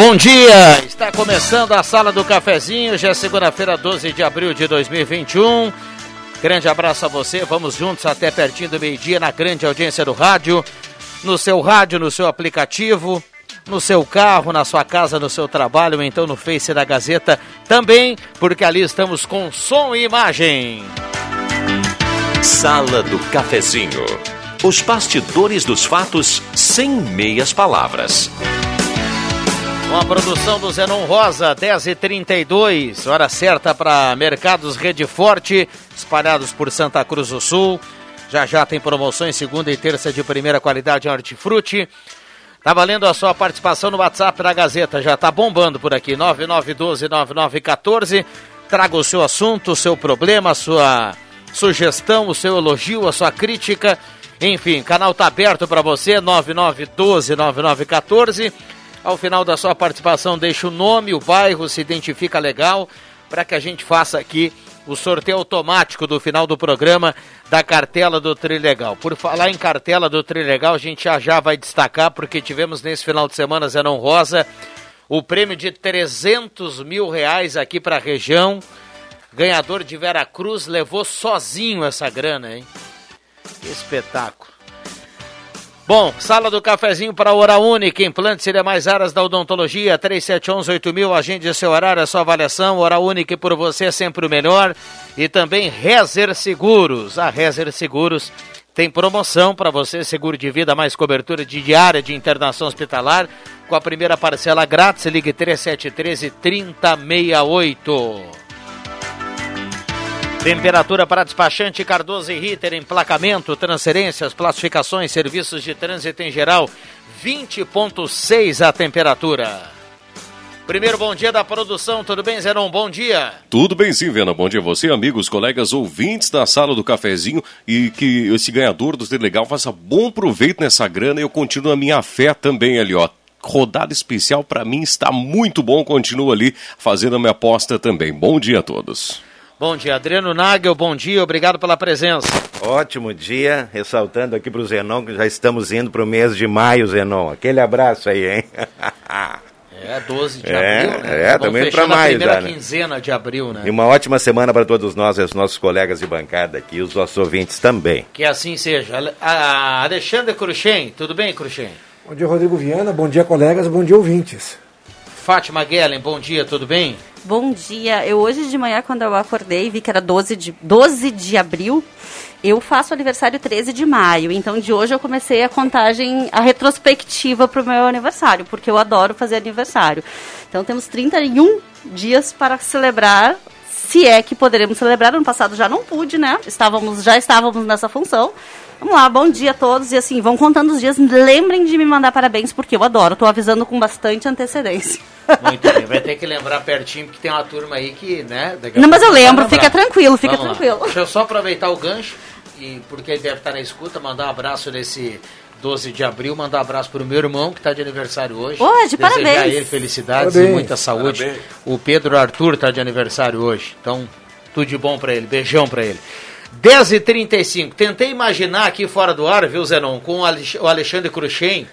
Bom dia! Está começando a Sala do Cafezinho, já é segunda-feira, 12 de abril de 2021. Grande abraço a você, vamos juntos até pertinho do meio-dia na grande audiência do rádio, no seu rádio, no seu aplicativo, no seu carro, na sua casa, no seu trabalho, ou então no Face da Gazeta também, porque ali estamos com som e imagem. Sala do Cafezinho. Os bastidores dos fatos sem meias palavras. Uma produção do Zenon Rosa, 10h32, hora certa para Mercados Rede Forte, espalhados por Santa Cruz do Sul. Já já tem promoções segunda e terça de primeira qualidade em hortifruti. Tá valendo a sua participação no WhatsApp da Gazeta, já tá bombando por aqui, 9912-9914. Traga o seu assunto, o seu problema, a sua sugestão, o seu elogio, a sua crítica. Enfim, canal tá aberto para você, 9912-9914. Ao final da sua participação, deixa o nome, o bairro, se identifica legal, para que a gente faça aqui o sorteio automático do final do programa da cartela do Trilegal. Por falar em cartela do Trilegal, a gente já já vai destacar, porque tivemos nesse final de semana, Zenon Rosa, o prêmio de 300 mil reais aqui para a região. Ganhador de Veracruz levou sozinho essa grana, hein? Que espetáculo. Bom, sala do cafezinho para Hora Única, implantes e demais áreas da odontologia, 3711-8000, agende seu horário, a sua avaliação, Hora Única por você é sempre o melhor. E também Rezer Seguros, a Rezer Seguros tem promoção para você, seguro de vida, mais cobertura de diária de internação hospitalar, com a primeira parcela grátis, ligue 3713 3068. Temperatura para despachante Cardoso e Ritter, emplacamento, transferências, classificações, serviços de trânsito em geral, 20.6 a temperatura. Primeiro bom dia da produção, tudo bem, Zenon? Bom dia. Tudo bem sim, Vena. Bom dia a você, amigos, colegas, ouvintes da sala do cafezinho e que esse ganhador do Legal faça bom proveito nessa grana e eu continuo a minha fé também ali, ó rodada especial para mim está muito bom. Continuo ali fazendo a minha aposta também. Bom dia a todos. Bom dia, Adriano Nagel, bom dia, obrigado pela presença. Ótimo dia, ressaltando aqui para o Zenon que já estamos indo para o mês de maio, Zenon. Aquele abraço aí, hein? É, 12 de é, abril, né? É, também para maio. primeira já, né? quinzena de abril, né? E uma ótima semana para todos nós, os nossos colegas de bancada aqui, e os nossos ouvintes também. Que assim seja. A Alexandre Cruxem, tudo bem, Cruxem? Bom dia, Rodrigo Viana, bom dia, colegas, bom dia, ouvintes. Fátima Guellen, bom dia, tudo bem? Bom dia. Eu hoje de manhã, quando eu acordei, vi que era 12 de, 12 de abril. Eu faço aniversário 13 de maio, então de hoje eu comecei a contagem, a retrospectiva para o meu aniversário, porque eu adoro fazer aniversário. Então temos 31 dias para celebrar, se é que poderemos celebrar. Ano passado já não pude, né? Estávamos, já estávamos nessa função. Vamos lá, bom dia a todos. E assim, vão contando os dias. Lembrem de me mandar parabéns, porque eu adoro. Estou avisando com bastante antecedência. Muito bem, vai ter que lembrar pertinho, porque tem uma turma aí que, né? Não, mas eu lembro, fica tranquilo, fica Vamos tranquilo. Lá. Deixa eu só aproveitar o gancho, e porque ele deve estar na escuta, mandar um abraço nesse 12 de abril, mandar um abraço para o meu irmão, que está de aniversário hoje. Hoje, Desejar parabéns. a ele felicidades parabéns. e muita saúde. Parabéns. O Pedro Arthur está de aniversário hoje, então tudo de bom para ele, beijão para ele. 10h35. Tentei imaginar aqui fora do ar, viu, Zenon, com o Alexandre Cruxem,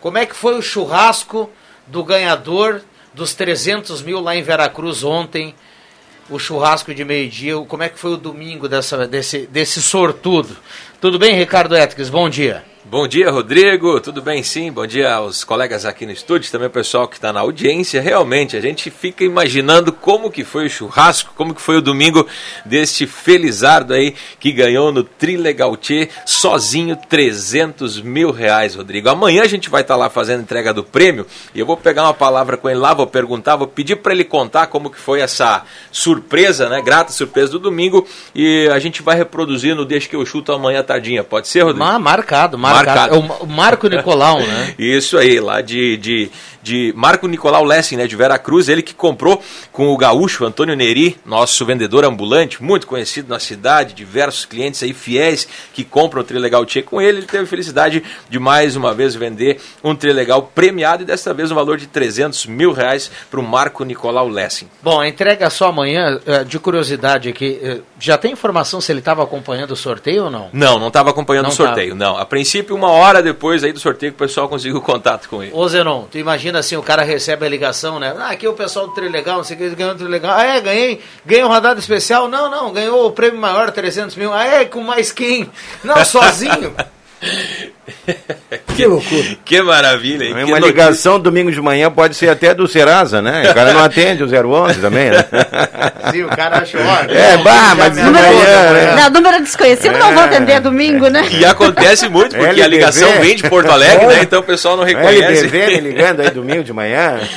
como é que foi o churrasco do ganhador dos 300 mil lá em Veracruz ontem, o churrasco de meio-dia, como é que foi o domingo dessa, desse, desse sortudo. Tudo bem, Ricardo Etques? Bom dia. Bom dia, Rodrigo. Tudo bem, sim? Bom dia aos colegas aqui no estúdio, também o pessoal que está na audiência. Realmente, a gente fica imaginando como que foi o churrasco, como que foi o domingo deste Felizardo aí que ganhou no Trilegal Tchê, sozinho 300 mil reais, Rodrigo. Amanhã a gente vai estar tá lá fazendo entrega do prêmio e eu vou pegar uma palavra com ele lá, vou perguntar, vou pedir para ele contar como que foi essa surpresa, né? Grata surpresa do domingo e a gente vai reproduzir no que eu chuto amanhã tardinha. Pode ser, Rodrigo? Ah, marcado, marcado marcado. É o Marco Nicolau, né? Isso aí, lá de, de, de Marco Nicolau Lessing, né, de Vera Cruz, ele que comprou com o gaúcho Antônio Neri, nosso vendedor ambulante, muito conhecido na cidade, diversos clientes aí fiéis que compram o Trilegal Tchê com ele, ele teve a felicidade de mais uma vez vender um Trilegal premiado e desta vez um valor de 300 mil reais para o Marco Nicolau Lessing. Bom, a entrega só amanhã, eh, de curiosidade aqui, eh, já tem informação se ele estava acompanhando o sorteio ou não? Não, não estava acompanhando não o sorteio, tava. não. A princípio, uma hora depois aí do sorteio o pessoal conseguiu contato com ele. Ô Zenon, tu imagina assim, o cara recebe a ligação, né? Ah, aqui é o pessoal do Trilegal, não sei o que, ganhou o Trilegal. Ah, é, ganhei, ganhei um rodada especial. Não, não, ganhou o prêmio maior, 300 mil. Ah, é, com mais quem? Não, sozinho. que loucura. Que maravilha. Hein? É uma ligação domingo de manhã pode ser até do Serasa, né? O cara não atende o 011 também, né? Sim, o cara achou. É, bah, mas número, manhã, né? Não, número desconhecido é, não vou atender domingo, né? E acontece muito, porque LDV. a ligação vem de Porto Alegre, né? Então o pessoal não reconhece. Me ligando aí domingo de manhã.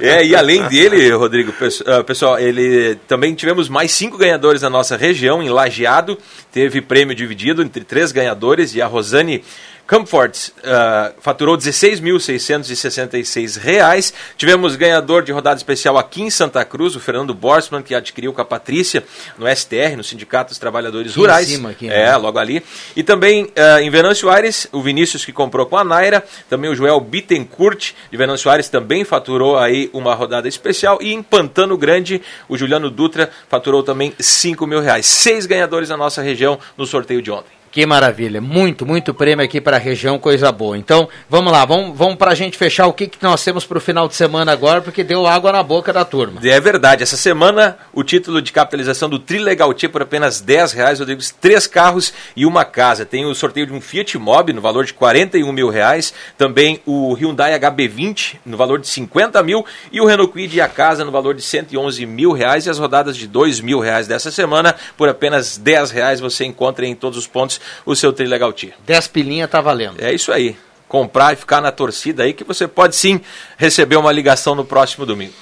É, e além dele, Rodrigo, ah, pessoal, ele também tivemos mais cinco ganhadores na nossa região, em Lajeado. Teve prêmio dividido entre três ganhadores e a Rosane Comfort uh, faturou R$ 16.666. Tivemos ganhador de rodada especial aqui em Santa Cruz, o Fernando Borsman, que adquiriu com a Patrícia no STR, no Sindicato dos Trabalhadores aqui Rurais. Em cima, aqui, né? É, logo ali. E também uh, em Venâncio Aires, o Vinícius que comprou com a Naira, também o Joel Bittencourt de Venâncio Aires também faturou aí uma rodada especial. E em Pantano Grande, o Juliano Dutra faturou também R$ mil reais. Seis ganhadores na nossa região no sorteio de ontem. Que maravilha, muito, muito prêmio aqui para a região, coisa boa. Então, vamos lá, vamos, vamos para a gente fechar o que, que nós temos para o final de semana agora, porque deu água na boca da turma. É verdade, essa semana o título de capitalização do Trilegal T por apenas 10 reais, Rodrigo, três carros e uma casa. Tem o sorteio de um Fiat Mobi no valor de 41 mil reais, também o Hyundai HB20 no valor de 50 mil e o Renault Kwid e a casa no valor de 111 mil reais e as rodadas de 2 mil reais dessa semana por apenas 10 reais você encontra em todos os pontos o seu Trilegal Tia. 10 pilinha tá valendo. É isso aí. Comprar e ficar na torcida aí que você pode sim receber uma ligação no próximo domingo.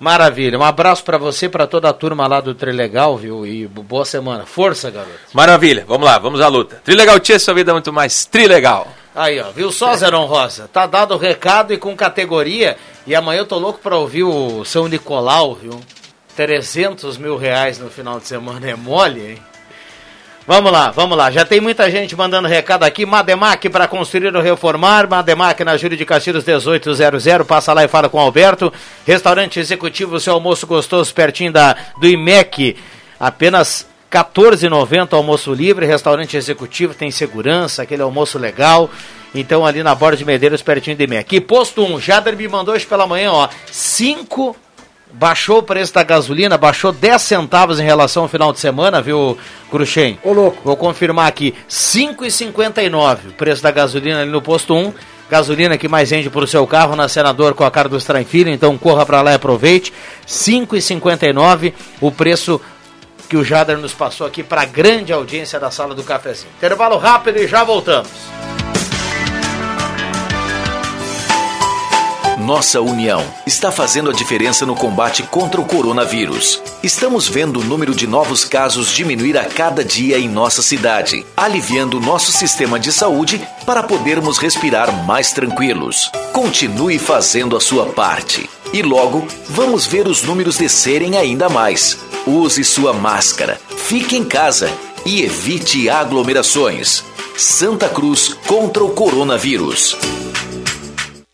Maravilha. Um abraço para você, para toda a turma lá do Trilegal, viu? E boa semana. Força, garoto. Maravilha. Vamos lá, vamos à luta. Trilegal Tia, sua vida é muito mais Trilegal. Aí, ó, viu só, Zeron Rosa? Tá dado o recado e com categoria. E amanhã eu tô louco para ouvir o São Nicolau, viu? 300 mil reais no final de semana é mole, hein? Vamos lá, vamos lá. Já tem muita gente mandando recado aqui. Mademac para construir ou reformar. Mademac na Júlio de Castilhos 1800. Passa lá e fala com o Alberto. Restaurante executivo, seu almoço gostoso pertinho da, do IMEC. Apenas 14,90 almoço livre. Restaurante executivo tem segurança, aquele almoço legal. Então ali na Borda de Medeiros, pertinho do IMEC. E posto 1, Jader me mandou hoje pela manhã, ó. 5 Baixou o preço da gasolina, baixou 10 centavos em relação ao final de semana, viu, Cruxem? Ô, louco. Vou confirmar aqui, 5,59 o preço da gasolina ali no posto 1. Gasolina que mais rende para o seu carro na Senador com a cara do Filho, então corra para lá e aproveite. 5,59 o preço que o Jader nos passou aqui para a grande audiência da sala do cafezinho. Intervalo rápido e já voltamos. Nossa união está fazendo a diferença no combate contra o coronavírus. Estamos vendo o número de novos casos diminuir a cada dia em nossa cidade, aliviando nosso sistema de saúde para podermos respirar mais tranquilos. Continue fazendo a sua parte. E logo vamos ver os números descerem ainda mais. Use sua máscara, fique em casa e evite aglomerações. Santa Cruz contra o coronavírus.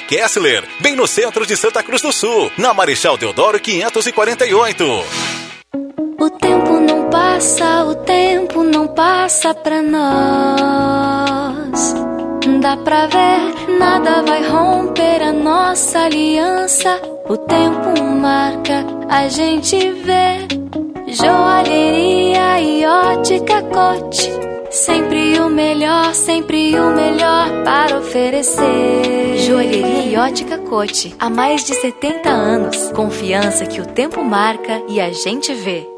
Kessler, bem no centro de Santa Cruz do Sul, na Marechal Deodoro 548. O tempo não passa, o tempo não passa pra nós. Dá pra ver, nada vai romper a nossa aliança. O tempo marca, a gente vê. Joalheria e ótica cote. Sempre o melhor, sempre o melhor para oferecer. Joalheria e ótica cote. Há mais de 70 anos. Confiança que o tempo marca e a gente vê.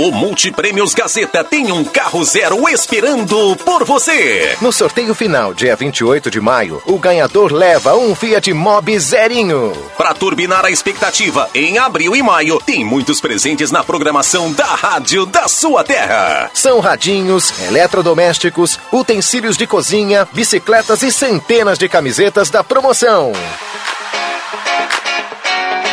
O Multiprêmios Gazeta tem um carro zero esperando por você. No sorteio final, dia 28 de maio, o ganhador leva um Fiat Mobi zerinho. Para turbinar a expectativa, em abril e maio, tem muitos presentes na programação da Rádio da sua terra. São radinhos, eletrodomésticos, utensílios de cozinha, bicicletas e centenas de camisetas da promoção.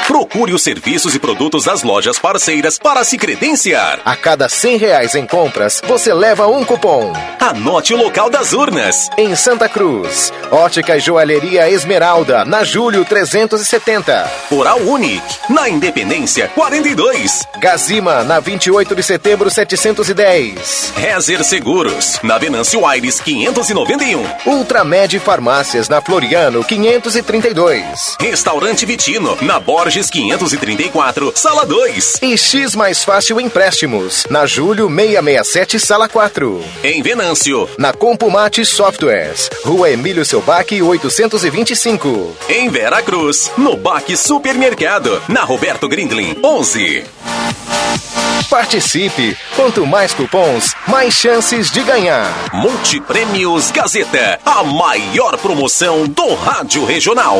Procure os serviços e produtos das lojas parceiras para se credenciar. A cada 100 reais em compras, você leva um cupom. Anote o local das urnas. Em Santa Cruz, Ótica e Joalheria Esmeralda, na Julho 370. Oral Unique, na Independência 42. Gazima, na 28 de setembro 710. Rezer Seguros, na Venâncio Aires 591. Ultramed Farmácias, na Floriano 532. Restaurante Vitino, na Borges 534, Sala 2. E X Mais Fácil Empréstimos, na Julho 667, Sala 4. Em Venâncio. Na Compumate Softwares, Rua Emílio Selbac 825. Em Vera Cruz, no Baque Supermercado, na Roberto Grindlin 11. Participe! Quanto mais cupons, mais chances de ganhar. Multiprêmios Gazeta, a maior promoção do Rádio Regional.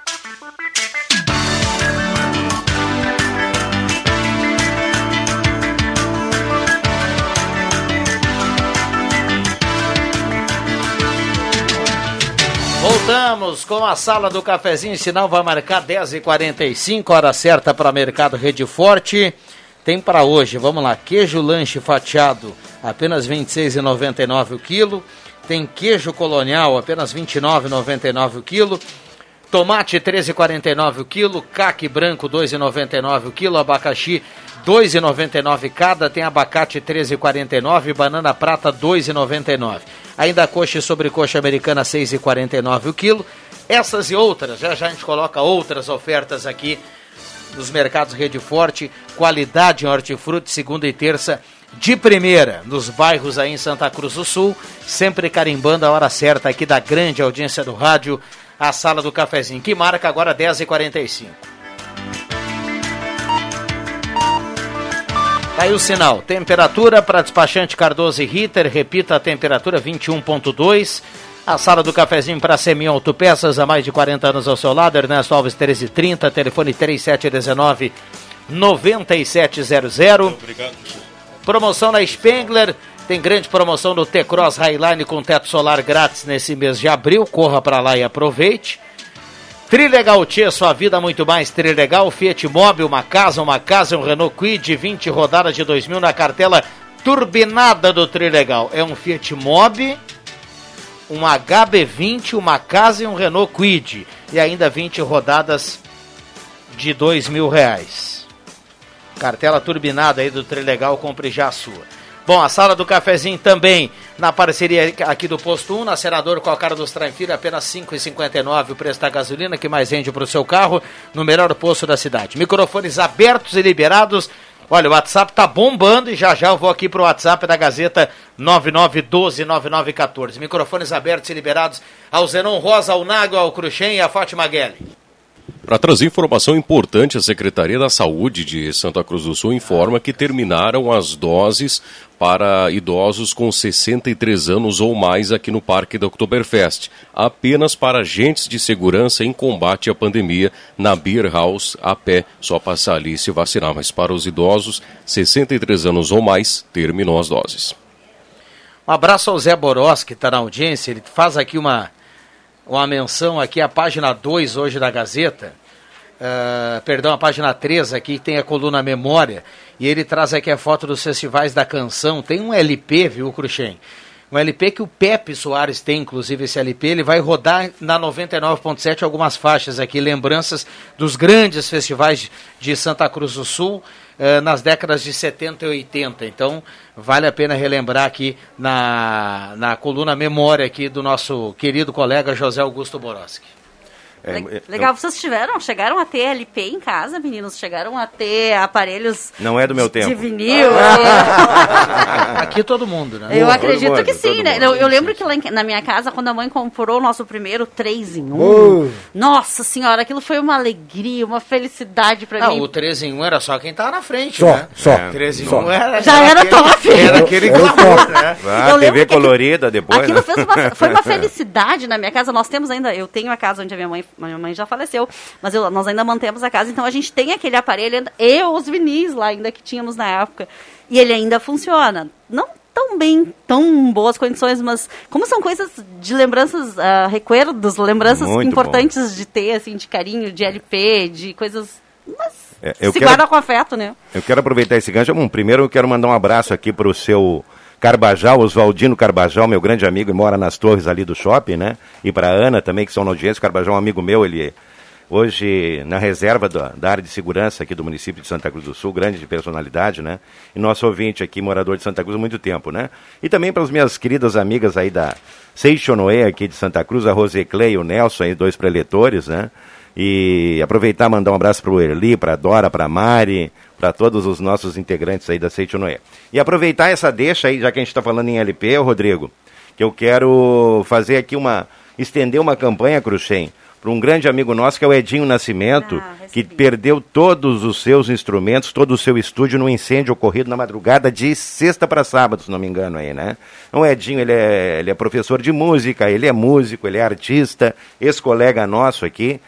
Voltamos com a sala do cafezinho. Sinal vai marcar 10h45, hora certa para Mercado Rede Forte. Tem para hoje, vamos lá, queijo lanche fatiado, apenas R$ 26,99 o quilo. Tem queijo colonial, apenas R$ 29,99 o quilo. Tomate 13,49 o quilo, caque branco 2,99 o quilo, abacaxi 2,99 cada, tem abacate 13,49, banana prata 2,99. Ainda coxa e sobrecoxa americana 6,49 o quilo. Essas e outras, já já a gente coloca outras ofertas aqui nos mercados Rede Forte, qualidade em hortifruti, segunda e terça de primeira, nos bairros aí em Santa Cruz do Sul, sempre carimbando a hora certa aqui da grande audiência do rádio, a sala do cafezinho, que marca agora 10h45. Tá aí o sinal. Temperatura para despachante Cardoso e Ritter. Repita a temperatura 21.2. A sala do cafezinho para Semi Autopeças, há mais de 40 anos ao seu lado. Ernesto Alves 1330, telefone 3719 9700. Obrigado. Promoção na Spengler. Tem grande promoção no T-Cross Highline com teto solar grátis nesse mês de abril. Corra para lá e aproveite. Trilegal Tia, sua vida muito mais Trilegal, Fiat Mobi, uma casa, uma casa, um Renault Quid, 20 rodadas de 2000 na cartela turbinada do Trilegal. É um Fiat Mobi, um HB20, uma casa e um Renault Quid. E ainda 20 rodadas de dois mil reais. Cartela turbinada aí do Trilegal, compre já a sua. Bom, a sala do cafezinho também na parceria aqui do Posto 1, na Senador com a cara dos Tranfilho, apenas R$ 5,59 o preço da gasolina, que mais rende para o seu carro, no melhor posto da cidade. Microfones abertos e liberados. Olha, o WhatsApp tá bombando e já já eu vou aqui pro WhatsApp da Gazeta 99129914. Microfones abertos e liberados ao Zenon Rosa, ao Nago, ao Cruxem e à Fátima Guelli. Para trazer informação importante, a Secretaria da Saúde de Santa Cruz do Sul informa que terminaram as doses para idosos com 63 anos ou mais aqui no Parque da Oktoberfest, apenas para agentes de segurança em combate à pandemia na Beer House a pé, só passar ali e se vacinar, mas para os idosos 63 anos ou mais, terminou as doses. Um abraço ao Zé Boros, que está na audiência, ele faz aqui uma uma menção aqui à página 2 hoje da Gazeta, uh, perdão, a página 3 aqui tem a coluna Memória, e ele traz aqui a foto dos festivais da canção, tem um LP, viu, Cruxem? Um LP que o Pepe Soares tem, inclusive, esse LP, ele vai rodar na 99.7 algumas faixas aqui, lembranças dos grandes festivais de Santa Cruz do Sul, eh, nas décadas de 70 e 80. Então, vale a pena relembrar aqui na, na coluna Memória aqui do nosso querido colega José Augusto Boroski. É, Legal, vocês tiveram, chegaram a ter LP em casa, meninos? Chegaram a ter aparelhos. Não é do meu tempo. De vinil. Aqui todo mundo, né? Eu acredito mundo, que sim, né? Eu, eu, lembro que lá em, na minha casa, quando a mãe comprou o nosso primeiro 3 em 1, uh. nossa senhora, aquilo foi uma alegria, uma felicidade pra Não, mim. o 3 em 1 era só quem tava na frente, só, né? Só, é. 3 em 1 era. Já era aquele, top. Era aquele clamor, né? Ah, TV colorida depois. Aquilo né? fez uma, foi uma felicidade na minha casa. Nós temos ainda, eu tenho a casa onde a minha mãe, minha mãe já faleceu mas eu, nós ainda mantemos a casa, então a gente tem aquele aparelho e os vinis lá ainda que tínhamos na época. E ele ainda funciona. Não tão bem, tão boas condições, mas como são coisas de lembranças, uh, recuerdos, lembranças Muito importantes bom. de ter, assim, de carinho, de LP, de coisas... Mas É, eu se quero- guarda com afeto, né? Eu quero aproveitar esse gancho. Bom, primeiro eu quero mandar um abraço aqui para o seu Carbajal, Oswaldino Carbajal, meu grande amigo, e mora nas torres ali do shopping, né? E para Ana também, que são na audiência. Carbajal é um amigo meu, ele hoje na reserva da, da área de segurança aqui do município de Santa Cruz do Sul, grande de personalidade, né? E nosso ouvinte aqui, morador de Santa Cruz há muito tempo, né? E também para as minhas queridas amigas aí da Seixonoé aqui de Santa Cruz, a Roseclé e o Nelson aí, dois preletores, né? E aproveitar mandar um abraço para o Erli, para Dora, para Mari, para todos os nossos integrantes aí da Seixonoé. E aproveitar essa deixa aí, já que a gente está falando em LP, Rodrigo, que eu quero fazer aqui uma, estender uma campanha, Cruxem, para um grande amigo nosso, que é o Edinho Nascimento, que perdeu todos os seus instrumentos, todo o seu estúdio no incêndio ocorrido na madrugada de sexta para sábado, se não me engano aí, né? Então, o Edinho, ele é, ele é professor de música, ele é músico, ele é artista, ex-colega nosso aqui,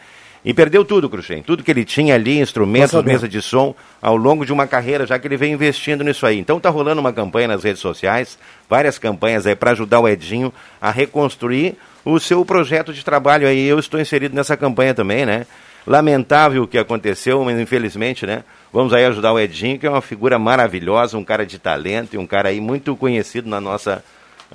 e perdeu tudo, Cruxem, tudo que ele tinha ali, instrumentos, mesa de som, ao longo de uma carreira, já que ele vem investindo nisso aí. Então tá rolando uma campanha nas redes sociais, várias campanhas aí para ajudar o Edinho a reconstruir o seu projeto de trabalho aí. Eu estou inserido nessa campanha também, né? Lamentável o que aconteceu, mas infelizmente, né? Vamos aí ajudar o Edinho, que é uma figura maravilhosa, um cara de talento e um cara aí muito conhecido na nossa,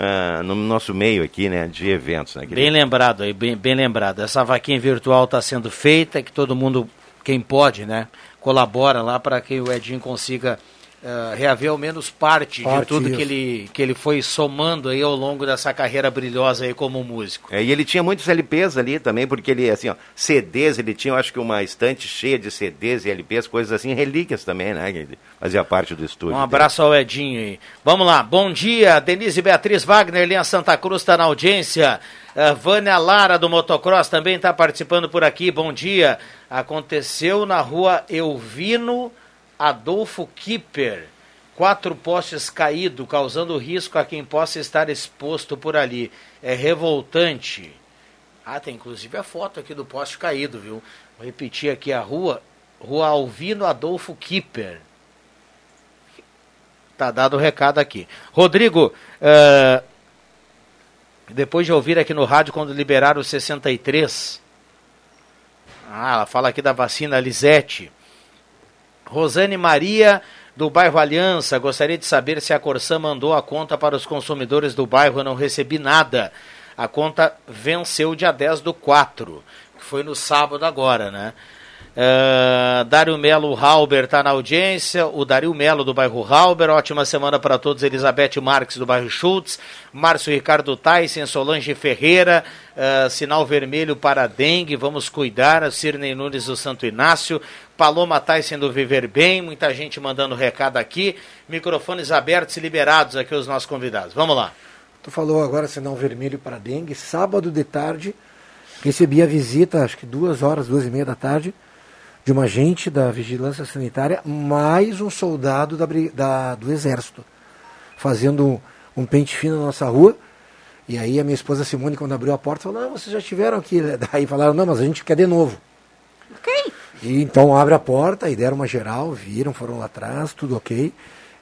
ah, no nosso meio aqui, né? De eventos, né? Bem lembrado aí, bem, bem lembrado. Essa vaquinha virtual está sendo feita, que todo mundo, quem pode, né, colabora lá para que o Edinho consiga eh, reaver ao menos parte, de Parte, tudo isso. que ele, que ele foi somando aí ao longo dessa carreira brilhosa aí como músico. É, e ele tinha muitos LPs ali também, porque ele, assim, ó, CDs, ele tinha, eu acho que uma estante cheia de CDs e LPs, coisas assim, relíquias também, né? Que fazia parte do estúdio. Um abraço ao Edinho aí. Vamos lá, bom dia, Denise Beatriz Wagner, linha Santa Cruz está na audiência. Uh, Vânia Lara do Motocross também está participando por aqui, bom dia. Aconteceu na rua Elvino Adolfo Kipper. Quatro postes caídos, causando risco a quem possa estar exposto por ali. É revoltante. Ah, tem inclusive a foto aqui do poste caído, viu? Vou repetir aqui a rua. Rua Alvino Adolfo Kipper. Tá dado o recado aqui. Rodrigo, eh, depois de ouvir aqui no rádio quando liberaram os 63. Ah, ela fala aqui da vacina Lisete. Rosane Maria, do bairro Aliança, gostaria de saber se a Corsã mandou a conta para os consumidores do bairro. Eu não recebi nada. A conta venceu dia 10 do 4, que foi no sábado agora, né? Uh, Dário Melo Halber está na audiência. O Dario Melo do bairro Halber. Ótima semana para todos. Elizabeth Marques do bairro Schultz. Márcio Ricardo Tyson, Solange Ferreira. Uh, sinal vermelho para dengue. Vamos cuidar. Cirnei Nunes do Santo Inácio. Paloma Tyson do Viver Bem. Muita gente mandando recado aqui. Microfones abertos e liberados aqui os nossos convidados. Vamos lá. Tu falou agora sinal vermelho para dengue. Sábado de tarde recebi a visita, acho que duas horas, duas e meia da tarde de um agente da vigilância sanitária, mais um soldado da, da do exército, fazendo um, um pente fino na nossa rua. E aí a minha esposa Simone, quando abriu a porta, falou, não, vocês já estiveram aqui. Daí falaram, não, mas a gente quer de novo. Ok. E então abre a porta e deram uma geral, viram, foram lá atrás, tudo ok.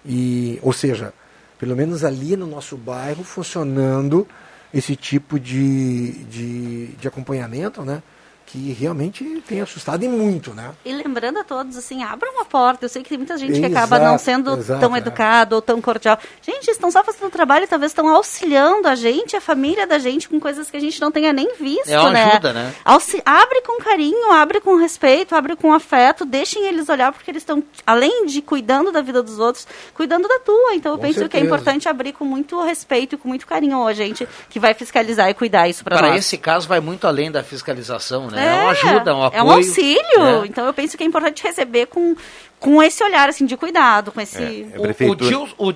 E, ou seja, pelo menos ali no nosso bairro, funcionando esse tipo de, de, de acompanhamento, né? Que realmente tem assustado e muito, né? E lembrando a todos, assim, abra uma porta. Eu sei que tem muita gente que acaba não sendo exato, tão é. educado ou tão cordial. Gente, estão só fazendo trabalho, talvez estão auxiliando a gente, a família da gente, com coisas que a gente não tenha nem visto, é uma né? ajuda, né? Auxi abre com carinho, abre com respeito, abre com afeto, deixem eles olhar, porque eles estão, além de cuidando da vida dos outros, cuidando da tua. Então, eu com penso certeza. que é importante abrir com muito respeito e com muito carinho a gente que vai fiscalizar e cuidar isso para nós. Para esse caso, vai muito além da fiscalização, né? Né? É, é uma ajuda, um apoio. É um auxílio. É. Então eu penso que é importante receber com, com esse olhar assim de cuidado, com esse. É, o, o,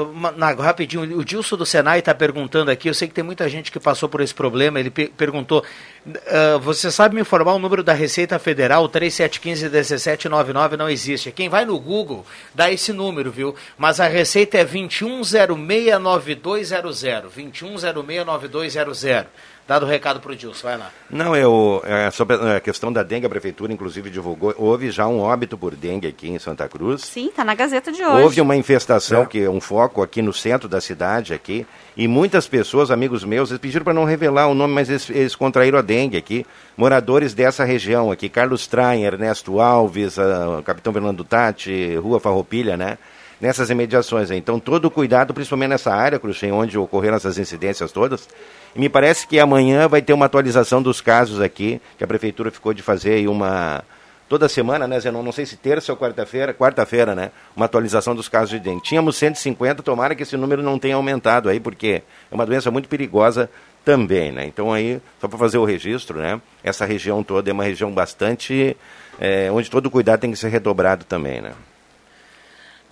o, rapidinho, o Dilson do Senai está perguntando aqui. Eu sei que tem muita gente que passou por esse problema. Ele pe perguntou: uh, você sabe me informar o número da Receita Federal 3715-1799 não existe. Quem vai no Google dá esse número, viu? Mas a receita é 21069200. 21069200. Dado o recado para o Dilson, vai lá. Não, eu, é, sobre a questão da dengue, a prefeitura inclusive divulgou, houve já um óbito por dengue aqui em Santa Cruz. Sim, está na Gazeta de hoje. Houve uma infestação, é. que é um foco aqui no centro da cidade, aqui, e muitas pessoas, amigos meus, eles pediram para não revelar o nome, mas eles, eles, contraíram a dengue aqui, moradores dessa região aqui, Carlos Traem, Ernesto Alves, a, Capitão Fernando Tati, Rua Farroupilha, né? Nessas imediações. Então, todo o cuidado, principalmente nessa área, Cruxem, onde ocorreram essas incidências todas, e me parece que amanhã vai ter uma atualização dos casos aqui, que a prefeitura ficou de fazer aí uma. Toda semana, né, Zenon? Não sei se terça ou quarta-feira, quarta-feira, né? Uma atualização dos casos de dengue. Tínhamos 150, tomara que esse número não tenha aumentado aí, porque é uma doença muito perigosa também, né? Então aí, só para fazer o registro, né? Essa região toda é uma região bastante. É, onde todo cuidado tem que ser redobrado também, né?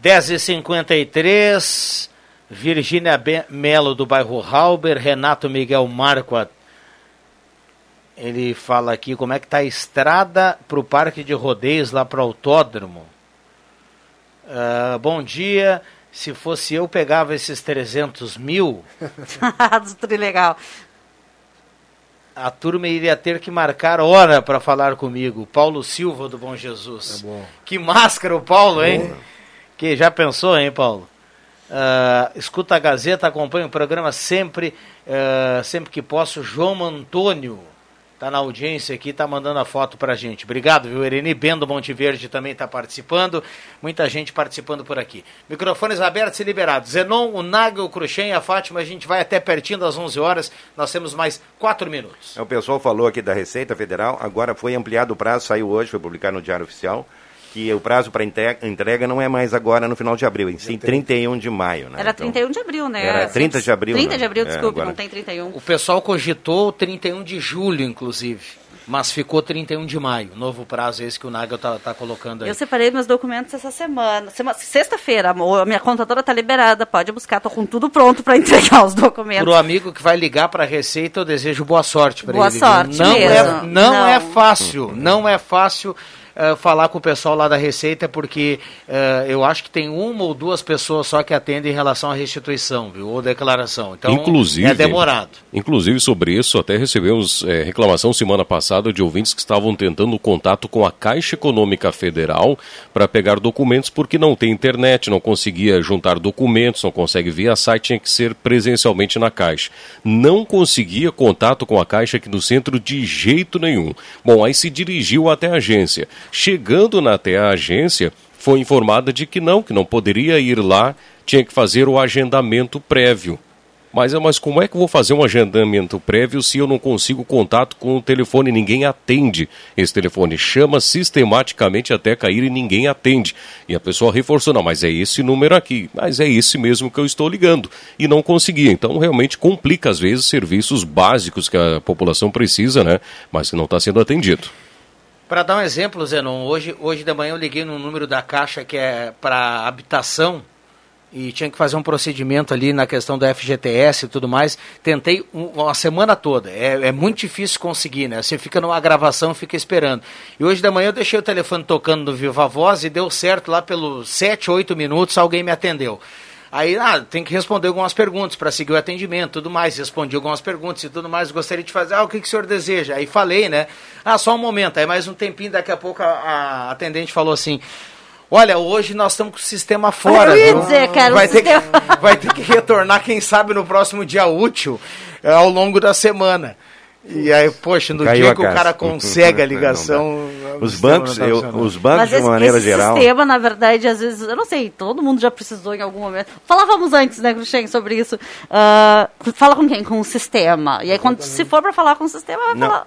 10h53. Virgínia Melo, do bairro Halber, Renato Miguel Marco, ele fala aqui como é que está a estrada para o Parque de Rodeios, lá para o Autódromo. Uh, bom dia, se fosse eu, pegava esses 300 mil. legal. A turma iria ter que marcar hora para falar comigo. Paulo Silva, do Bom Jesus. É bom. Que máscara o Paulo, hein? Que já pensou, hein, Paulo? Uh, escuta a Gazeta, acompanha o programa sempre, uh, sempre que posso. João Antônio está na audiência aqui, está mandando a foto para a gente. Obrigado, viu? Ereni Bendo Monteverde também está participando. Muita gente participando por aqui. Microfones abertos e liberados. Zenon, o Naga, o Cruxem e a Fátima, a gente vai até pertinho das 11 horas. Nós temos mais 4 minutos. É, o pessoal falou aqui da Receita Federal, agora foi ampliado o prazo, saiu hoje, foi publicado no Diário Oficial que o prazo para entrega não é mais agora no final de abril, em sim 31 de maio. Né? Era 31 de abril, né? Era 30 de abril. 30 né? de abril, é, desculpe, é, agora... não tem 31. O pessoal cogitou 31 de julho, inclusive. Mas ficou 31 de maio, novo prazo esse que o Nagel está tá colocando aí. Eu separei meus documentos essa semana. semana Sexta-feira, a minha contadora está liberada, pode buscar, estou com tudo pronto para entregar os documentos. Para o amigo que vai ligar para a Receita, eu desejo boa sorte para ele. Boa sorte não mesmo. É, não, não é fácil, não é fácil uh, falar com o pessoal lá da Receita, porque uh, eu acho que tem uma ou duas pessoas só que atendem em relação à restituição, viu? Ou declaração. Então, inclusive, é demorado. Inclusive, sobre isso, até recebemos é, reclamação semana passada de ouvintes que estavam tentando contato com a Caixa Econômica Federal para pegar documentos, porque não tem internet, não conseguia juntar documentos, não consegue via site, tinha que ser presencialmente na Caixa. Não conseguia contato com a Caixa aqui no centro de jeito nenhum. Bom, aí se dirigiu até a agência. Chegando na até a agência, foi informada de que não, que não poderia ir lá, tinha que fazer o agendamento prévio. Mas, mas como é que eu vou fazer um agendamento prévio se eu não consigo contato com o telefone? Ninguém atende esse telefone. Chama sistematicamente até cair e ninguém atende. E a pessoa reforçou, não, mas é esse número aqui. Mas é esse mesmo que eu estou ligando. E não conseguia. Então, realmente complica, às vezes, serviços básicos que a população precisa, né? Mas não está sendo atendido. Para dar um exemplo, Zenon, hoje, hoje de manhã eu liguei no número da caixa que é para habitação e tinha que fazer um procedimento ali na questão do FGTS e tudo mais. Tentei um, uma semana toda. É, é, muito difícil conseguir, né? Você fica numa gravação, fica esperando. E hoje de manhã eu deixei o telefone tocando no Viva Voz e deu certo lá pelos 7, 8 minutos, alguém me atendeu. Aí, ah, tem que responder algumas perguntas para seguir o atendimento, tudo mais. Respondi algumas perguntas e tudo mais. Gostaria de fazer, ah, o que, que o senhor deseja? Aí falei, né? Ah, só um momento. Aí mais um tempinho, daqui a pouco a, a atendente falou assim, Olha, hoje nós estamos com o sistema fora. Eu ia dizer, cara, vai, ter sistema... que, vai ter que retornar, quem sabe, no próximo dia útil, é, ao longo da semana. E aí, poxa, no Caiu dia que o cara consegue a ligação. Os o sistema bancos, eu- os bancos de maneira esse geral. sistema, na verdade, às vezes, eu não sei, todo mundo já precisou em algum momento. Falávamos antes, né, Cruxem, sobre isso. Ah, fala com quem? Com o sistema. E aí, quando se for para falar com o sistema, vai Não. falar.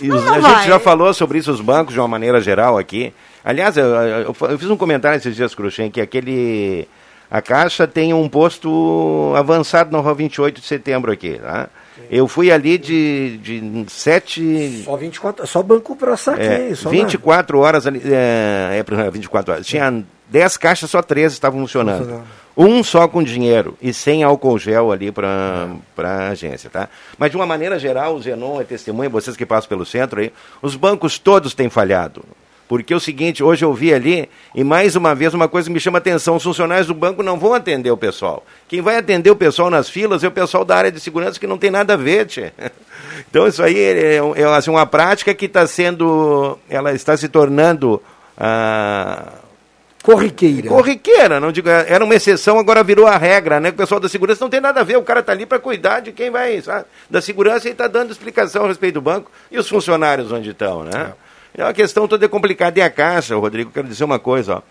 E Não, os- não a vai. gente já falou sobre isso, os bancos, de uma maneira geral aqui. Aliás, eu, eu- eu fiz um comentário esses dias, Cruxem, que aquele. A Caixa tem um posto avançado na rua 28 de setembro aqui. Tá? Eu fui ali de, de 7. Só 24, só banco para saque, É, só 24 horas ali. É, é, 24 horas. Tinha 10 caixas, só 13 estavam funcionando. Funcionando. Um só com dinheiro e sem álcool gel ali para a agência, tá? Mas de uma maneira geral, o Zenon é testemunha, vocês que passam pelo centro aí, os bancos todos têm falhado. Porque é o seguinte, hoje eu vi ali, e mais uma vez uma coisa que me chama a atenção, os funcionários do banco não vão atender o pessoal. Quem vai atender o pessoal nas filas é o pessoal da área de segurança que não tem nada a ver, tchê. Então isso aí é, é, assim, uma prática que está sendo, ela está se tornando ah, Corriqueira. corriqueira, não digo, era uma exceção, agora virou a regra, né? O pessoal da segurança não tem nada a ver, o cara está ali para cuidar de quem vai, sabe? Da segurança e está dando explicação a respeito do banco e os funcionários onde estão, né? É uma questão toda complicada. E a Caixa, Rodrigo, quero dizer uma coisa, ó.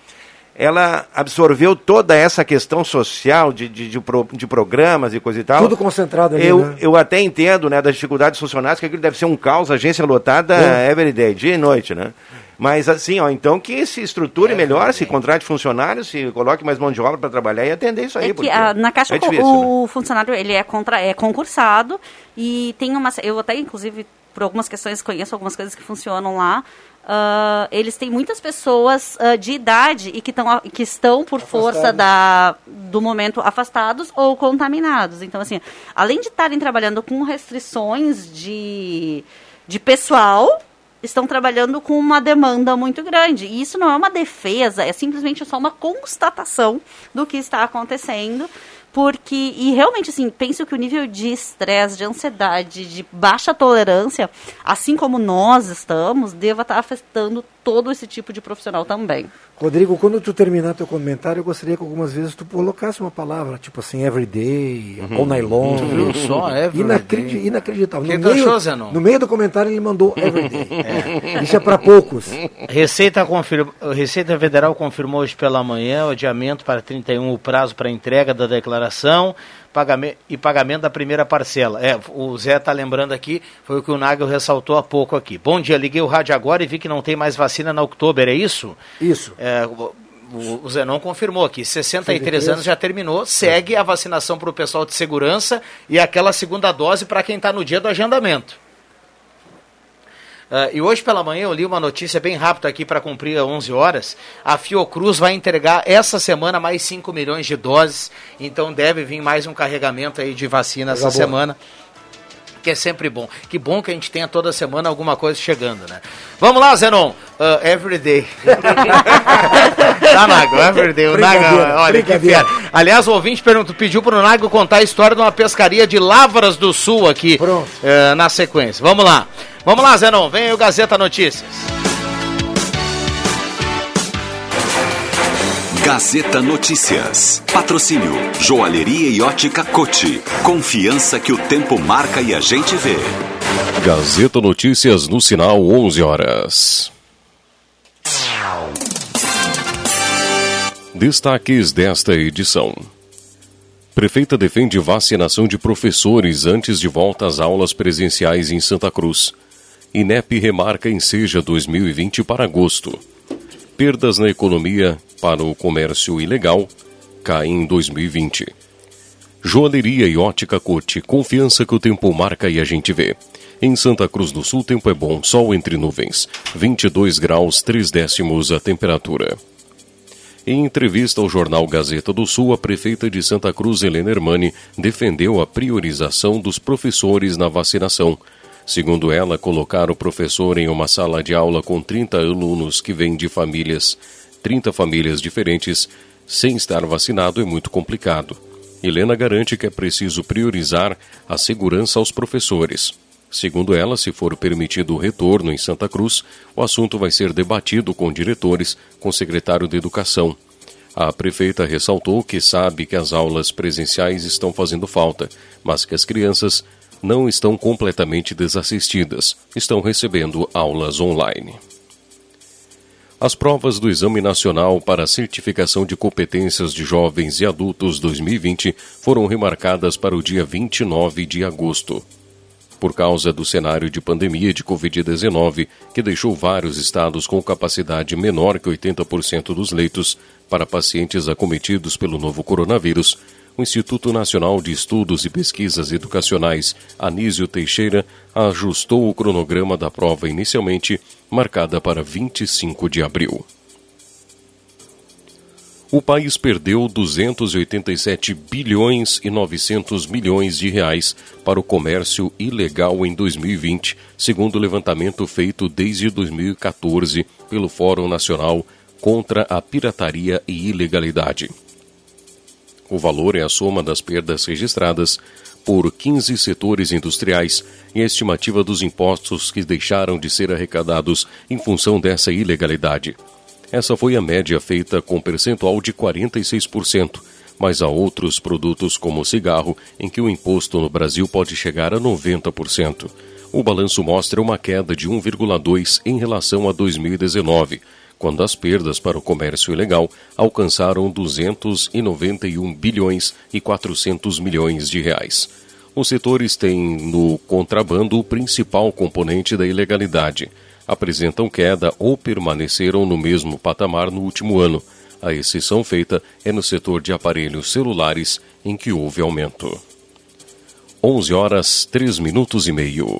Ela absorveu toda essa questão social de, de, de, pro- de programas e coisa e tal. Tudo concentrado ali, Eu, né? eu até entendo, né, das dificuldades funcionais, que aquilo deve ser um caos, agência lotada É. every day, dia e noite, né? Mas assim, ó, então que se estruture melhor, se contrate funcionários, se coloque mais mão de obra para trabalhar e atender isso aí. É que ah, na Caixa é difícil, né? o funcionário ele é, contra, é concursado e tem uma. Eu até, inclusive, por algumas questões, conheço algumas coisas que funcionam lá. ah, eles têm muitas pessoas ah, de idade e que, tão, que estão, por força da, do momento, afastados ou contaminados. Então, assim, além de estarem trabalhando com restrições de, de pessoal, estão trabalhando com uma demanda muito grande. E isso não é uma defesa, é simplesmente só uma constatação do que está acontecendo. Porque, e realmente, assim, penso que o nível de estresse, de ansiedade, de baixa tolerância, assim como nós estamos, deva estar afetando todo esse tipo de profissional também. Rodrigo, quando tu terminar teu comentário, eu gostaria que algumas vezes tu colocasse uma palavra, tipo assim, everyday, Uhum. all night long. Tu viu só, everyday? Inacredi inacreditável. Que no, meio, achou, Zenon? no meio do comentário ele mandou everyday. Isso é para poucos. Receita, confirma, Receita Federal confirmou hoje pela manhã o adiamento para 31 o prazo para entrega da declaração pagamento, e pagamento da primeira parcela. É, o Zé está lembrando aqui, foi o que o Nagel ressaltou há pouco aqui. Bom dia, liguei o rádio agora e vi que não tem mais vacina na Oktober, é isso? Isso. É, o, o- o Zenon confirmou aqui, 63 63. anos já terminou, segue a vacinação para o pessoal de segurança e aquela segunda dose para quem está no dia do agendamento. Ah, e hoje pela manhã eu li uma notícia bem rápida aqui para cumprir às 11 horas. A Fiocruz vai entregar essa semana mais 5 milhões de doses, então deve vir mais um carregamento aí de vacina essa boa. semana. Que é sempre bom. Que bom que a gente tenha toda semana alguma coisa chegando, né? Vamos lá, Zenon. Uh, everyday. tá, Nago, everyday. O Nago, olha, que fera. Aliás, o ouvinte perguntou, pediu pro Nago contar a história de uma pescaria de Lavras do Sul aqui. Pronto. eh, na sequência. Vamos lá. Vamos lá, Zenon. Vem aí o Gazeta Notícias. Gazeta Notícias. Patrocínio Joalheria e Ótica Cote. Confiança que o tempo marca e a gente vê. Gazeta Notícias no sinal 11 horas. Destaques desta edição. Prefeita defende vacinação de professores antes de volta às aulas presenciais em Santa Cruz. INEP remarca enseja 2020 para agosto. Perdas na economia para o comércio ilegal caem em 2020. Joalheria e ótica Cote, confiança que o tempo marca e a gente vê. Em Santa Cruz do Sul, tempo é bom, sol entre nuvens. 22 graus, 3 décimos a temperatura. Em entrevista ao jornal Gazeta do Sul, a prefeita de Santa Cruz, Helena Hermani, defendeu a priorização dos professores na vacinação. Segundo ela, colocar o professor em uma sala de aula com 30 alunos que vêm de famílias, 30 famílias diferentes, sem estar vacinado é muito complicado. Helena garante que é preciso priorizar a segurança aos professores. Segundo ela, se for permitido o retorno em Santa Cruz, o assunto vai ser debatido com diretores, com secretário de Educação. A prefeita ressaltou que sabe que as aulas presenciais estão fazendo falta, mas que as crianças não estão completamente desassistidas, estão recebendo aulas online. As provas do Exame Nacional para Certificação de Competências de Jovens e Adultos 2020 foram remarcadas para o dia 29 de agosto. Por causa do cenário de pandemia de Covid-19, que deixou vários estados com capacidade menor que 80% dos leitos para pacientes acometidos pelo novo coronavírus, o Instituto Nacional de Estudos e Pesquisas Educacionais, Anísio Teixeira, ajustou o cronograma da prova inicialmente marcada para 25 de abril. O país perdeu 287 bilhões e 900 milhões de reais para o comércio ilegal em 2020, segundo o levantamento feito desde 2014 pelo Fórum Nacional contra a Pirataria e Ilegalidade. O valor é a soma das perdas registradas por 15 setores industriais e a estimativa dos impostos que deixaram de ser arrecadados em função dessa ilegalidade. Essa foi a média feita com percentual de 46%, mas há outros produtos como cigarro em que o imposto no Brasil pode chegar a 90%. O balanço mostra uma queda de 1,2 em relação a 2019, quando as perdas para o comércio ilegal alcançaram 291 bilhões e 400 milhões de reais. Os setores têm no contrabando o principal componente da ilegalidade apresentam queda ou permaneceram no mesmo patamar no último ano. A exceção feita é no setor de aparelhos celulares, em que houve aumento. 11 horas 3 minutos e meio.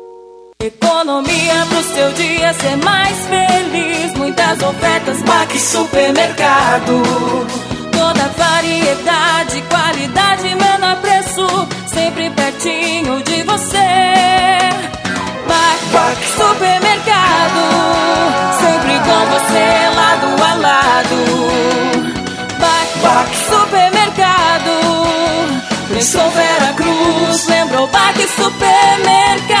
Economia pro seu dia ser mais feliz. Muitas ofertas, Baque Supermercado. Toda variedade, qualidade, menor preço. Sempre pertinho de você. Baque Supermercado. Sempre com você lado a lado. Baque Supermercado. Pensou Vera Cruz, lembrou Baque Supermercado.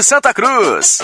Santa Cruz.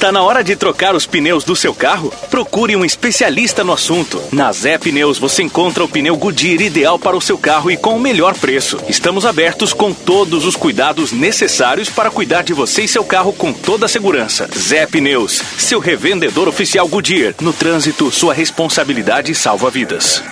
Tá na hora de trocar os pneus do seu carro? Procure um especialista no assunto. Na Zé Pneus você encontra o pneu Goodyear ideal para o seu carro e com o melhor preço. Estamos abertos com todos os cuidados necessários para cuidar de você e seu carro com toda a segurança. Zé Pneus, seu revendedor oficial Goodyear. No trânsito, sua responsabilidade salva vidas.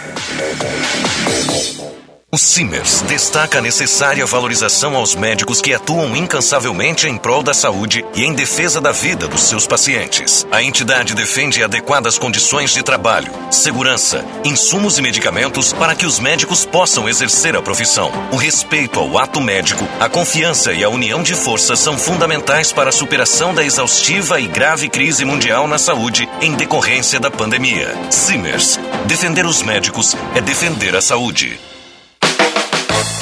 O Simers destaca a necessária valorização aos médicos que atuam incansavelmente em prol da saúde e em defesa da vida dos seus pacientes. A entidade defende adequadas condições de trabalho, segurança, insumos e medicamentos para que os médicos possam exercer a profissão. O respeito ao ato médico, a confiança e a união de forças são fundamentais para a superação da exaustiva e grave crise mundial na saúde em decorrência da pandemia. Simers. Defender os médicos é defender a saúde.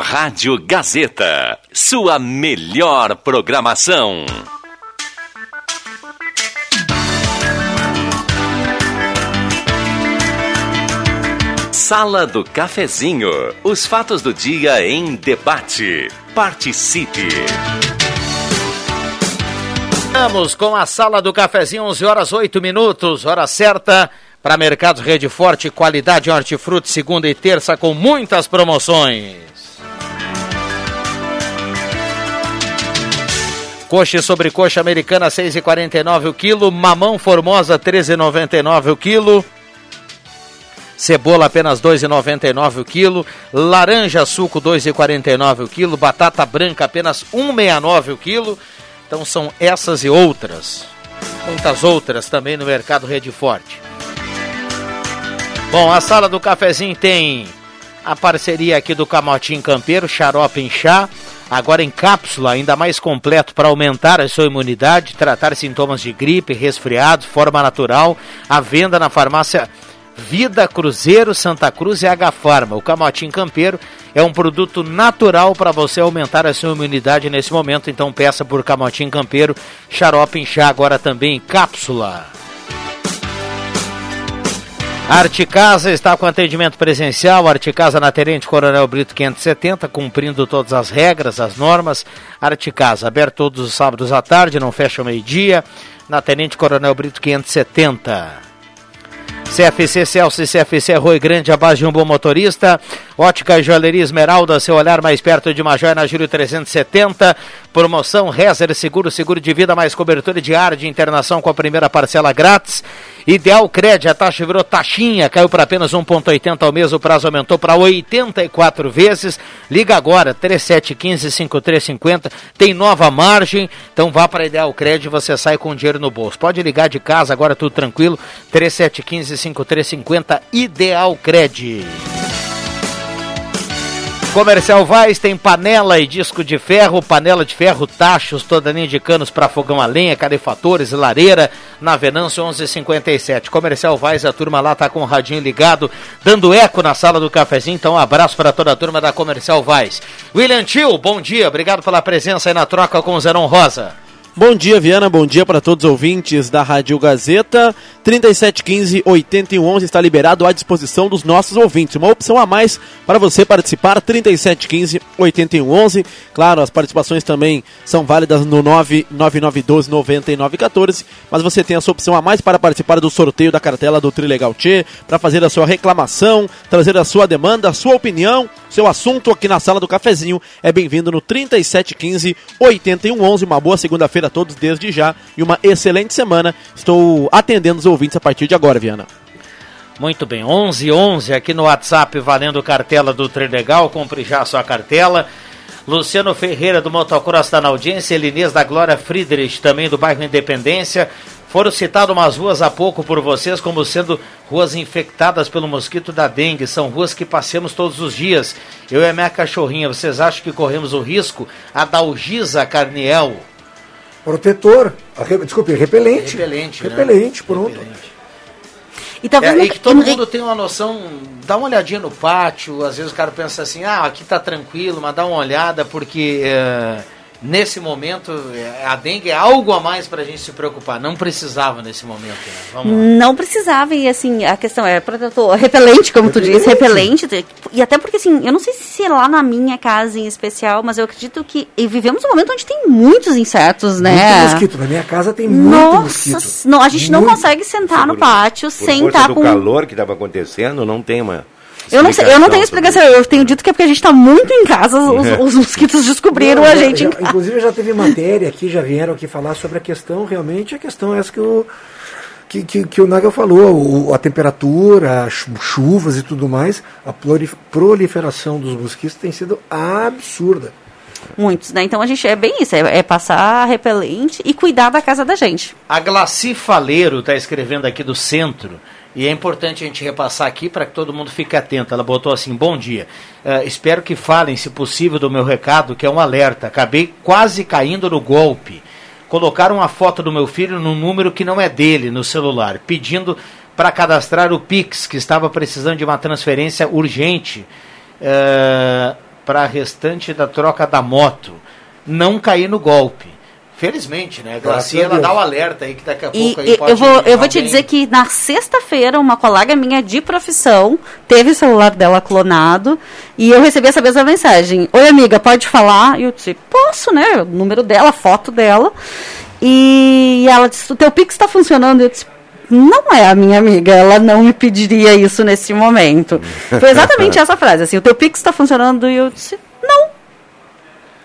Rádio Gazeta, sua melhor programação. Sala do Cafezinho, os fatos do dia em debate. Participe. Vamos com a Sala do Cafezinho, 11 horas 8 minutos, hora certa para Mercados Rede Forte, qualidade hortifruti, segunda e terça com muitas promoções. Coxa e sobrecoxa americana 6,49 o quilo, mamão formosa 13,99 o quilo. Cebola apenas 2,99 o quilo, laranja suco 2,49 o quilo, batata branca apenas 1,69 o quilo. Então são essas e outras. Muitas outras também no mercado Rede Forte. Bom, a sala do cafezinho tem a parceria aqui do Camotim Campeiro, xarope em chá, agora em cápsula, ainda mais completo para aumentar a sua imunidade, tratar sintomas de gripe, resfriados, forma natural, à venda na farmácia Vida Cruzeiro, Santa Cruz e H Farma. O Camotim Campeiro é um produto natural para você aumentar a sua imunidade nesse momento, então peça por Camotim Campeiro, xarope em chá, agora também em cápsula. Arte Casa está com atendimento presencial. Arte Casa na Tenente Coronel Brito 570, cumprindo todas as regras, as normas. Arte Casa, aberto todos os sábados à tarde, não fecha ao meio-dia. Na Tenente Coronel Brito 570. CFC Celso e CFC Rui Grande, a base de um bom motorista. Ótica Joalheria Esmeralda, seu olhar mais perto de uma joia na Júlio 370. Promoção Rezer Seguro, seguro de vida, mais cobertura de área de internação com a primeira parcela grátis. Ideal Cred, a taxa virou taxinha, caiu para apenas 1,80 ao mês, o prazo aumentou para 84 vezes. Liga agora, 3715-5350, tem nova margem, então vá para Ideal Cred e você sai com dinheiro no bolso. Pode ligar de casa, agora tudo tranquilo, 3715-5350, Ideal Cred. Comercial Vaz tem panela e disco de ferro, panela de ferro, tachos, toda linha de canos para fogão a lenha, calefatores lareira, na Venâncio 1157. Comercial Vaz, a turma lá tá com o radinho ligado, dando eco na sala do cafezinho, então um abraço para toda a turma da Comercial Vaz. William Tio, bom dia, obrigado pela presença aí na troca com o Zeron Rosa. Bom dia, Viana. Bom dia para todos os ouvintes da Rádio Gazeta. 3715 8111 está liberado à disposição dos nossos ouvintes. Uma opção a mais para você participar. 3715 8111. Claro, as participações também são válidas no 99912 9914. Mas você tem essa opção a mais para participar do sorteio da cartela do Trilegal Tchê, para fazer a sua reclamação, trazer a sua demanda, a sua opinião, seu assunto aqui na sala do cafezinho. É bem-vindo no 3715 8111. Uma boa segunda-feira a todos desde já e uma excelente semana. Estou atendendo os ouvintes a partir de agora, Viana. Muito bem, 11 11 aqui no WhatsApp valendo cartela do Trilegal, compre já a sua cartela. Luciano Ferreira do Motocross está na audiência, Elinês da Glória Friedrich também do bairro Independência. Foram citadas umas ruas há pouco por vocês como sendo ruas infectadas pelo mosquito da dengue. São ruas que passamos todos os dias. Eu e a minha cachorrinha, vocês acham que corremos o risco? A Dalgisa Carniel. Protetor. Desculpe, repelente. Repelente, né? Repelente, pronto. E talvez é, no- e que todo mundo tem uma noção, dá uma olhadinha no pátio, às vezes o cara pensa assim, ah, aqui tá tranquilo, mas dá uma olhada, porque é, nesse momento a dengue é algo a mais pra gente se preocupar. Não precisava nesse momento, né? Vamos lá. Não precisava, e assim, a questão é protetor, repelente, como tu disse, repelente. E até porque, assim, eu não sei se é lá na minha casa em especial, mas eu acredito que e vivemos um momento onde tem muitos insetos, né? Muito mosquito. Na minha casa tem muito Nossa, mosquito. não, a gente não Muito. consegue sentar no pátio Por sem estar com. calor que estava acontecendo, não tem uma. Eu não, sei, eu não tenho explicação eu tenho dito que é porque a gente tá muito em casa, os, os mosquitos descobriram Não, a já- gente já- casa. Inclusive já teve matéria aqui, já vieram aqui falar sobre a questão, realmente a questão é essa que o, que, que, que o Nagel falou, o- a temperatura, as chu- chuvas e tudo mais, a prolif- proliferação dos mosquitos tem sido absurda. Muitos, né? Então a gente é bem isso, é, é passar repelente e cuidar da casa da gente. A Glaci Faleiro está escrevendo aqui do centro. E é importante a gente repassar aqui para que todo mundo fique atento. Ela botou assim: Bom dia. Eh, espero que falem, se possível, do meu recado, que é um alerta. Acabei quase caindo no golpe. Colocaram uma foto do meu filho num número que não é dele no celular, pedindo para cadastrar o Pix, que estava precisando de uma transferência urgente para a restante da troca da moto. Não caí no golpe. Felizmente, né? A Glaci, Graças a ela dá o alerta aí que daqui a E, pouco aí e pode eu vou, eu vou te dizer que na sexta-feira, uma colega minha de profissão teve o celular dela clonado e eu recebi essa mesma mensagem. Oi, amiga, pode falar? E eu disse, posso, né? O número dela, a foto dela. E ela disse, o teu Pix está funcionando? Eu disse, não é a minha amiga, ela não me pediria isso nesse momento. Foi exatamente essa frase, assim, o teu Pix está funcionando? E eu disse.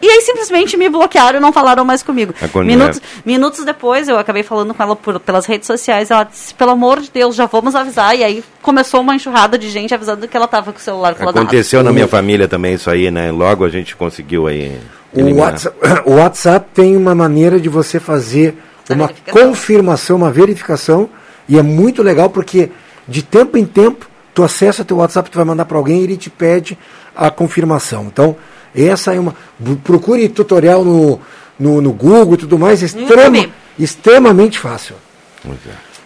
E aí simplesmente me bloquearam e não falaram mais comigo. É Minutos, é. minutos depois, eu acabei falando com ela por- pelas redes sociais. Ela disse: pelo amor de Deus, já vamos avisar. E aí começou uma enxurrada de gente avisando que ela estava com o celular clonado. Aconteceu na minha família também isso aí, né? Logo a gente conseguiu aí. O. WhatsApp, o WhatsApp tem uma maneira de você fazer uma confirmação, uma verificação, e é muito legal porque de tempo em tempo tu acessa teu WhatsApp, tu vai mandar para alguém e ele te pede a confirmação. Então, essa é uma. Procure tutorial no, no, no Google e tudo mais, extrema, extremamente fácil.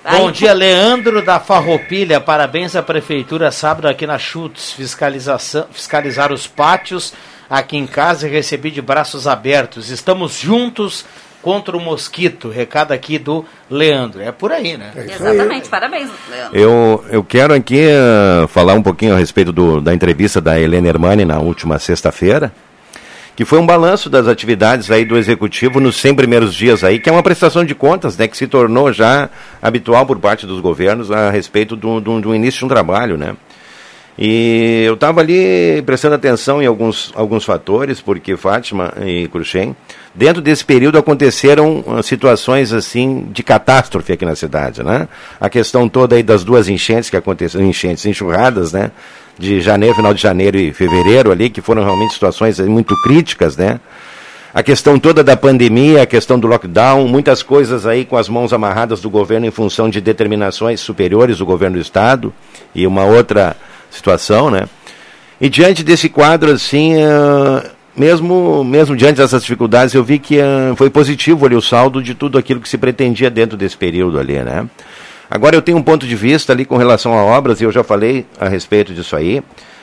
Bom dia, Leandro da Farroupilha. Parabéns à Prefeitura. Sábado aqui na Chutes, fiscalização, fiscalizar os pátios aqui em casa e recebi de braços abertos. Estamos juntos contra o mosquito. Recado aqui do Leandro. É por aí, né? Exatamente, parabéns, Leandro. Eu, eu quero aqui eh, falar um pouquinho a respeito do- da entrevista da Helena Hermani na última sexta-feira, que foi um balanço das atividades aí do Executivo nos 100 primeiros dias aí, que é uma prestação de contas, né, que se tornou já habitual por parte dos governos a respeito do, do, do início de um trabalho, né. E eu estava ali prestando atenção em alguns, alguns fatores, porque Fátima e Cruxem, dentro desse período aconteceram ah, situações assim de catástrofe aqui na cidade, né? A questão toda aí das duas enchentes que aconteceram, enchentes, enxurradas, né? De janeiro, final de janeiro e fevereiro ali, que foram realmente situações aí muito críticas, né? A questão toda da pandemia, a questão do lockdown, muitas coisas aí com as mãos amarradas do governo em função de determinações superiores do governo do Estado e uma outra situação, né? E diante desse quadro, assim, uh, mesmo, mesmo diante dessas dificuldades, eu vi que uh, foi positivo ali o saldo de tudo aquilo que se pretendia dentro desse período ali, né? Agora eu tenho um ponto de vista ali com relação a obras, e eu já falei a respeito disso aí.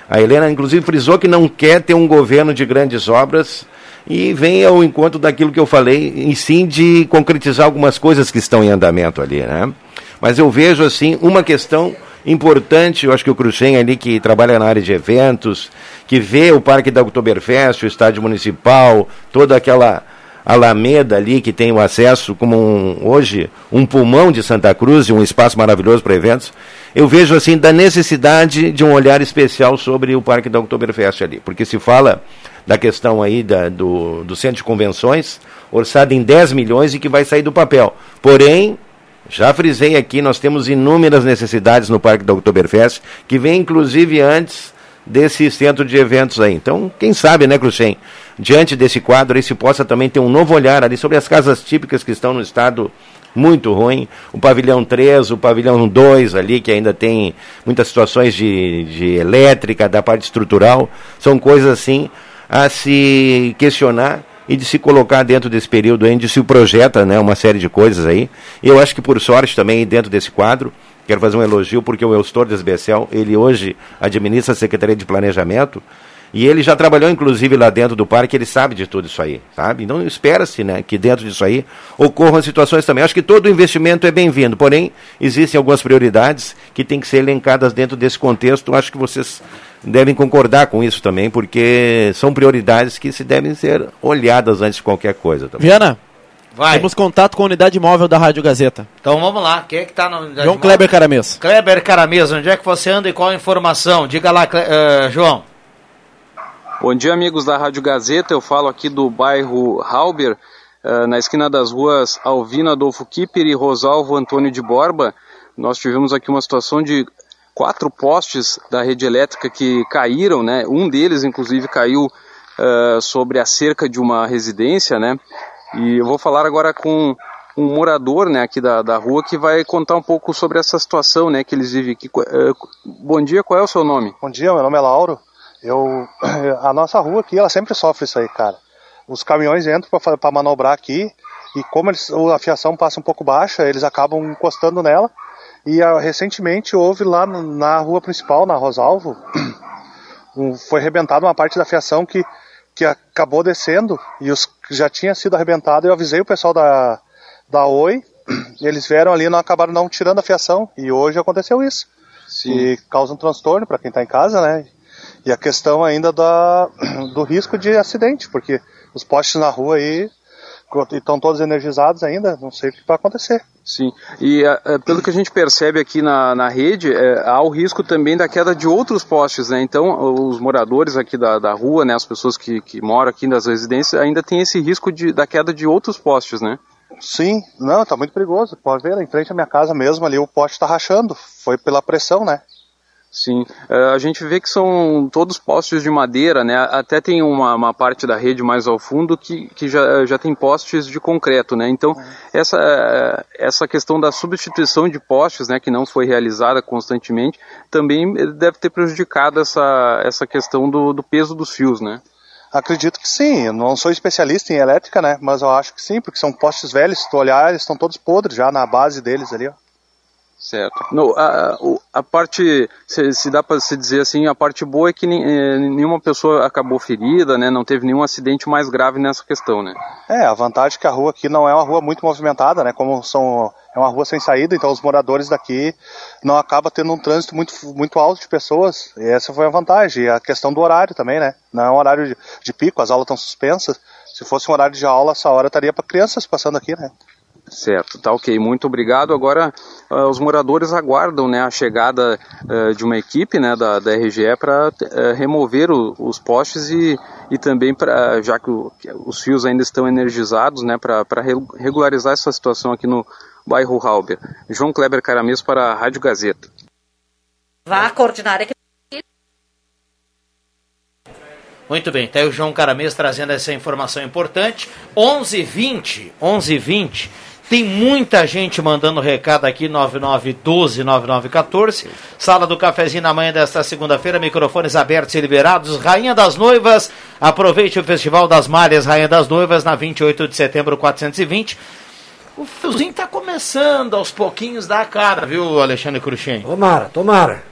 A Helena, inclusive, frisou que não quer ter um governo de grandes obras e vem ao encontro daquilo que eu falei, e sim de concretizar algumas coisas que estão em andamento ali, né? Mas eu vejo, assim, uma questão importante, eu acho que o Cruxem ali, que trabalha na área de eventos, que vê o Parque da Oktoberfest, o estádio municipal, toda aquela Alameda ali, que tem o acesso como um, hoje um pulmão de Santa Cruz e um espaço maravilhoso para eventos, eu vejo assim da necessidade de um olhar especial sobre o Parque da Oktoberfest ali, porque se fala da questão aí da, do, do centro de convenções, orçado em 10 milhões e que vai sair do papel. Porém, já frisei aqui, nós temos inúmeras necessidades no Parque da Oktoberfest, que vem inclusive antes desse centro de eventos aí. Então, quem sabe, né, Cruxem? Diante desse quadro aí se possa também ter um novo olhar ali sobre as casas típicas que estão no estado muito ruim. O pavilhão 3, o pavilhão 2 ali, que ainda tem muitas situações de, de elétrica, da parte estrutural. São coisas assim a se questionar e de se colocar dentro desse período onde se projeta né, uma série de coisas aí. Eu acho que por sorte também dentro desse quadro, quero fazer um elogio porque o Eustor Desbecel, ele hoje administra a Secretaria de Planejamento e ele já trabalhou inclusive lá dentro do parque, ele sabe de tudo isso aí, sabe? Então espera-se, né, que dentro disso aí ocorram situações também. Acho que todo investimento é bem-vindo, porém existem algumas prioridades que têm que ser elencadas dentro desse contexto. Acho que vocês devem concordar com isso também, porque são prioridades que se devem ser olhadas antes de qualquer coisa. Também. Viana, Vai. temos contato com a unidade móvel da Rádio Gazeta. Então vamos lá, quem é que tá na unidade João móvel? Kleber Caramês. Kleber Caramesa, onde é que você anda e qual a informação? Diga lá, Cle- eh, João. Bom dia, amigos da Rádio Gazeta. Eu falo aqui do bairro Halber, eh, na esquina das ruas Alvina Adolfo Kipper e Rosalvo Antônio de Borba. Nós tivemos aqui uma situação de quatro postes da rede elétrica que caíram, né? Um deles, inclusive, caiu eh, sobre a cerca de uma residência, né? E eu vou falar agora com um morador, né, aqui da, da rua que vai contar um pouco sobre essa situação, né, que eles vivem aqui. Eh, bom dia, qual é o seu nome? Bom dia, meu nome é Lauro. Eu, a nossa rua aqui, ela sempre sofre isso aí, cara. Os caminhões entram para manobrar aqui e como eles, a fiação passa um pouco baixa, eles acabam encostando nela. E ah, recentemente houve lá na rua principal, na Rosalvo, um- foi arrebentada uma parte da fiação que, que acabou descendo e os já tinha sido arrebentado. Eu avisei o pessoal da, da Oi, eles vieram ali e não acabaram não tirando a fiação. E hoje aconteceu isso. E causa um transtorno para quem está em casa, né? E a questão ainda da, do risco de acidente, porque os postes na rua aí estão todos energizados ainda, não sei o que vai acontecer. Sim, e eh, eh, pelo que a gente percebe aqui na, na rede, eh, há o risco também da queda de outros postes, né? Então, os moradores aqui da, da rua, né, as pessoas que, que moram aqui nas residências, ainda tem esse risco de, da queda de outros postes, né? Sim, não, tá muito perigoso. Pode ver, em frente à minha casa mesmo ali o poste está rachando. Foi pela pressão, né? Sim, Eh, a gente vê que são todos postes de madeira, né? Até tem uma, uma parte da rede mais ao fundo que, que já, já tem postes de concreto, né? Então, essa, eh, essa questão da substituição de postes, né, que não foi realizada constantemente, também deve ter prejudicado essa, essa questão do, do peso dos fios, né? Acredito que sim. Eu não sou especialista em elétrica, né? Mas eu acho que sim, porque são postes velhos. Se tu olhar, eles estão todos podres já na base deles ali, ó. Certo. No, a, a parte, se, se dá para se dizer assim, a parte boa é que eh, nenhuma pessoa acabou ferida, né? Não teve nenhum acidente mais grave nessa questão, né? É, a vantagem é que a rua aqui não é uma rua muito movimentada, né? Como são é uma rua sem saída, então os moradores daqui não acaba tendo um trânsito muito muito alto de pessoas. E essa foi a vantagem. E a questão do horário também, né? Não é um horário de, de pico, as aulas estão suspensas. Se fosse um horário de aula, essa hora estaria para crianças passando aqui, né? Certo, tá ok, muito obrigado. Agora ah, os moradores aguardam né, a chegada ah, de uma equipe né, da, da RGE para remover o- os postes e, e também para, já que, o- que os fios ainda estão energizados, né, para regularizar essa situação aqui no bairro Halber. João Kleber Caramês para a Rádio Gazeta. Vá coordinar a equipe. Muito bem, tá aí o João Caramês trazendo essa informação importante. 11h20, 11h20. Tem muita gente mandando recado aqui, 9912-9914. Sala do cafezinho na manhã desta segunda-feira, microfones abertos e liberados. Rainha das Noivas, aproveite o Festival das Malhas Rainha das Noivas na 28 de setembro 420. O fiozinho tá começando aos pouquinhos da cara, viu, Alexandre Cruxem? Tomara, tomara.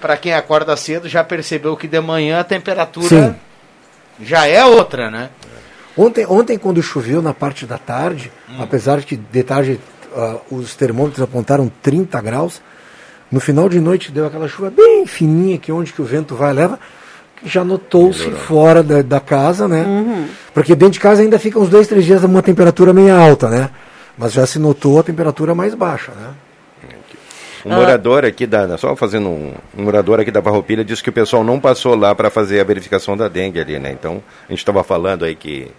Para quem acorda cedo já percebeu que de manhã a temperatura Sim. já é outra, né? Ontem, ontem, quando choveu na parte da tarde, apesar de que de tarde ah, os termômetros apontaram 30 graus, no final de noite deu aquela chuva bem fininha, que onde que o vento vai leva, que já notou-se fora da, da casa, né? Porque dentro de casa ainda fica uns dois, três dias uma temperatura meio alta, né? Mas já se notou a temperatura mais baixa, né? Um morador aqui da. Só fazendo um, um morador aqui da Farroupilha disse que o pessoal não passou lá para fazer a verificação da dengue ali, né? Então, a gente estava falando aí que.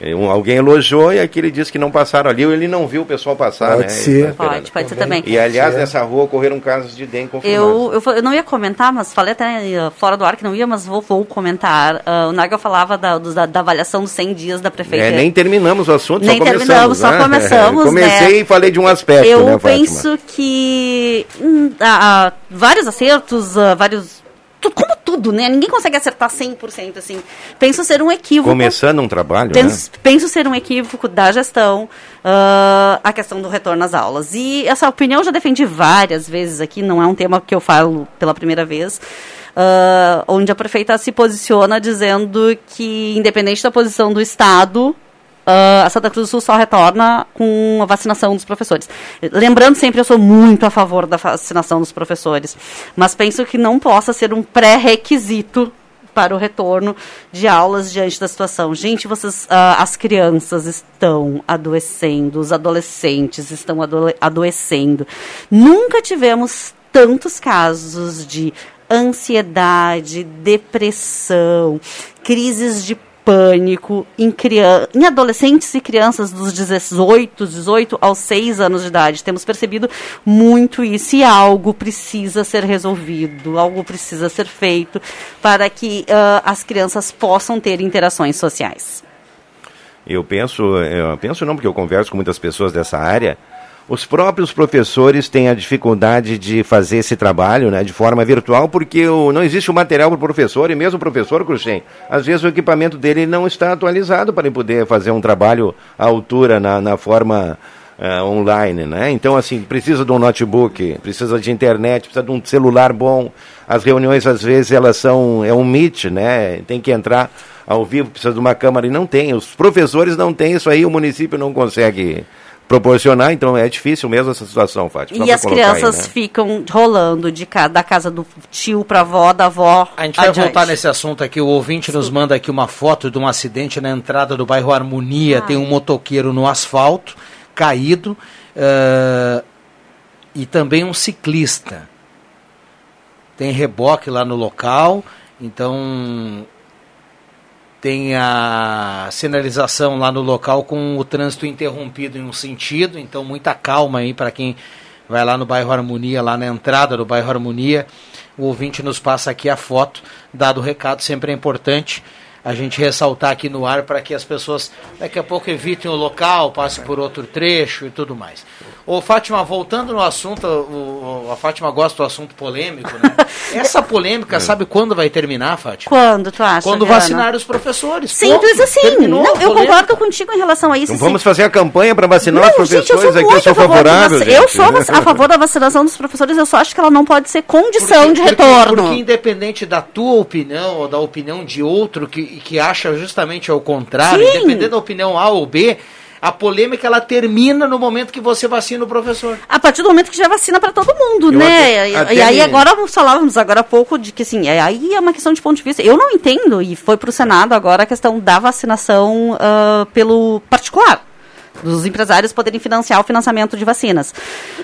Eh, um- alguém elogiou e aqui ele disse que não passaram ali, ou ele não viu o pessoal passar, Pode né? ser. Tá. Pode, pode ser também. E aliás, nessa rua ocorreram casos de dengue confirmados. Eu, eu, eu não ia comentar, mas falei até eh, fora do ar que não ia, mas vou, vou comentar. Ah, o Nagel falava da, da, da avaliação dos 100 dias da prefeita. É, nem terminamos o assunto, Nem só começamos. terminamos, só né? começamos, Comecei né? e falei de um aspecto, Eu né, penso que hum, há, há vários acertos, há vários. Como tudo, né? Ninguém consegue acertar 100% assim. Penso ser um equívoco. Começando um trabalho, Penso, penso ser um equívoco da gestão ah, a questão do retorno às aulas. E essa opinião eu já defendi várias vezes aqui, não é um tema que eu falo pela primeira vez. ah, onde a prefeita se posiciona dizendo que, independente da posição do Estado, ah, a Santa Cruz do Sul só retorna com a vacinação dos professores. Lembrando sempre, eu sou muito a favor da vacinação dos professores, mas penso que não possa ser um pré-requisito para o retorno de aulas diante da situação. Gente, vocês, ah, as crianças estão adoecendo, os adolescentes estão adole- adoecendo. Nunca tivemos tantos casos de ansiedade, depressão, crises de pânico em, em adolescentes e crianças dos 18, 18 aos 6 anos de idade. Temos percebido muito isso e algo precisa ser resolvido, algo precisa ser feito para que ah, as crianças possam ter interações sociais. Eu penso, eu penso não, porque eu converso com muitas pessoas dessa área. Os próprios professores têm a dificuldade de fazer esse trabalho né, de forma virtual, porque o, não existe o material para o professor, e mesmo o professor, Cruxem, às vezes o equipamento dele não está atualizado para ele poder fazer um trabalho à altura na, na forma ah, online. Né? Então, assim, precisa de um notebook, precisa de internet, precisa de um celular bom. As reuniões, às vezes, elas são. É um meet, né? Tem que entrar ao vivo, precisa de uma câmera e não tem. Os professores não têm isso aí, o município não consegue proporcionar, então é difícil mesmo essa situação, Fátima. E as colocar aí, crianças né? ficam rolando de ca da casa do tio para avó, da avó. A gente vai adiante. voltar nesse assunto aqui. O ouvinte nos manda aqui uma foto de um acidente na entrada do bairro Harmonia. Tem um motoqueiro no asfalto, caído, eh, e também um ciclista. Tem reboque lá no local, então tem a sinalização lá no local com o trânsito interrompido em um sentido, então muita calma aí para quem vai lá no bairro Harmonia, lá na entrada do bairro Harmonia. O ouvinte nos passa aqui a foto, dado o recado, sempre é importante a gente ressaltar aqui no ar para que as pessoas daqui a pouco evitem o local, passem por outro trecho e tudo mais. Ô Fátima, voltando no assunto, o- o- a Fátima gosta do assunto polêmico, né? Essa polêmica, sabe quando vai terminar, Fátima? Quando tu acha? Quando Adriana? vacinar os professores. Simples Ponto. assim. Terminou Não, eu concordo contigo em relação a isso. Então vamos fazer a campanha para vacinar Não, os professores gente, eu sou aqui, eu sou a favor da favorável. vac- Eu sou a favor da vacinação dos professores, eu só acho que ela não pode ser condição de Porque- retorno. Porque independente da tua opinião ou da opinião de outro que, que acha justamente ao contrário, Sim. independente da opinião A ou B, a polêmica ela termina no momento que você vacina o professor. A partir do momento que já vacina para todo mundo, Eu né? até- E- até e aí agora falávamos agora há pouco de que assim, é- aí é uma questão de ponto de vista. Eu não entendo e foi para o Senado agora a questão da vacinação ah, pelo particular. Dos empresários poderem financiar o financiamento de vacinas.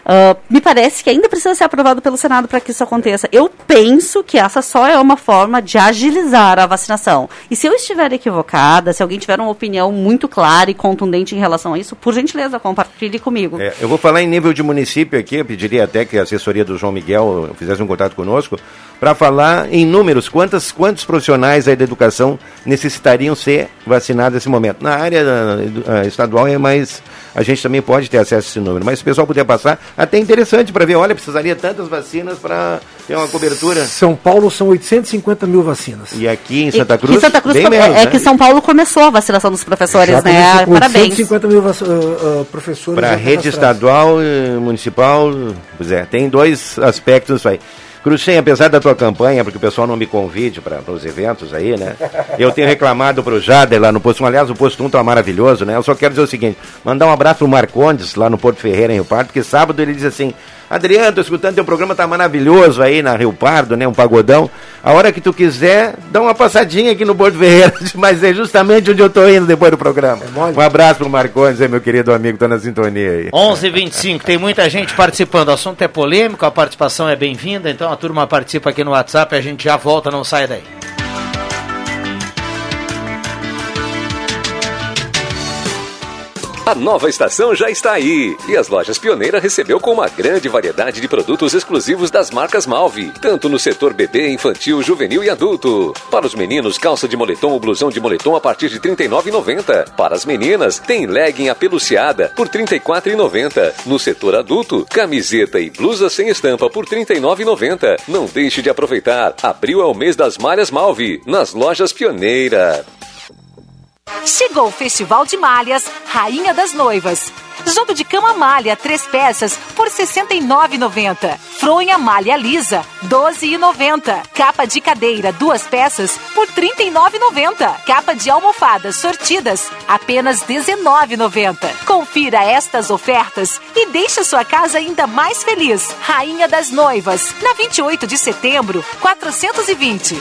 Ah, me parece que ainda precisa ser aprovado pelo Senado para que isso aconteça. Eu penso que essa só é uma forma de agilizar a vacinação. E se eu estiver equivocada, se alguém tiver uma opinião muito clara e contundente em relação a isso, por gentileza, compartilhe comigo. É, eu vou falar em nível de município aqui, eu pediria até que a assessoria do João Miguel fizesse um contato conosco, para falar em números, quantas, quantos profissionais aí da educação necessitariam ser vacinados nesse momento. Na área eh, estadual é mais mas a gente também pode ter acesso a esse número. Mas se o pessoal puder passar, até interessante para ver, olha, precisaria tantas vacinas para ter uma cobertura. São Paulo são 850 mil vacinas. E aqui em Santa Cruz, que Santa Cruz bem é, menos, é né? que São Paulo começou a vacinação dos professores, Já né? Parabéns. 850 mil vac- ah, ah, professores. Para rede estadual e municipal, pois é, tem dois aspectos isso aí. Cruxem, apesar da tua campanha, porque o pessoal não me convide para os eventos aí, né? Eu tenho reclamado pro Jader lá no posto 1. Aliás, o posto 1 tá maravilhoso, né? Eu só quero dizer o seguinte: mandar um abraço pro Marcondes lá no Porto Ferreira, em Rio Pardo, porque sábado ele diz assim: Adriano, tô escutando teu programa, tá maravilhoso aí na Rio Pardo, né? Um pagodão. A hora que tu quiser, dá uma passadinha aqui no Porto Ferreira, mas é justamente onde eu tô indo depois do programa. Um abraço pro Marcondes aí, meu querido amigo, tá na sintonia aí. 11:25 tem muita gente participando. O assunto é polêmico, a participação é bem-vinda. Então a turma participa aqui no WhatsApp. A gente já volta, não sai daí. A nova estação já está aí e as lojas Pioneira recebeu com uma grande variedade de produtos exclusivos das marcas Malve, tanto no setor bebê, infantil, juvenil e adulto. Para os meninos, calça de moletom ou blusão de moletom a partir de R$ 39,90. Para as meninas, tem legging apeluciada por R$ 34,90. No setor adulto, camiseta e blusa sem estampa por R$ 39,90. Não deixe de aproveitar. Abril é o mês das malhas Malve, nas lojas Pioneira. Chegou o Festival de Malhas Rainha das Noivas. Jogo de cama malha, três peças, por R$ 69,90. Fronha malha lisa, R$ 12,90. Capa de cadeira, duas peças, por R$ 39,90. Capa de almofadas sortidas, apenas R$ 19,90. Confira estas ofertas e deixe sua casa ainda mais feliz. Rainha das Noivas, na 28 de setembro, 420.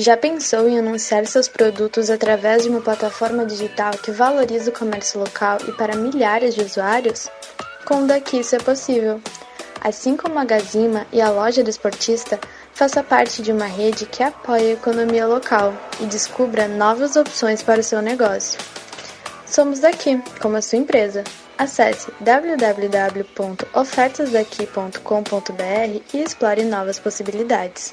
Já pensou em anunciar seus produtos através de uma plataforma digital que valoriza o comércio local e para milhares de usuários? Com o Daqui isso é possível. Assim como a Gazima e a loja do esportista, faça parte de uma rede que apoia a economia local e descubra novas opções para o seu negócio. Somos daqui, como a sua empresa. Acesse www.ofertasdaqui.com.br e explore novas possibilidades.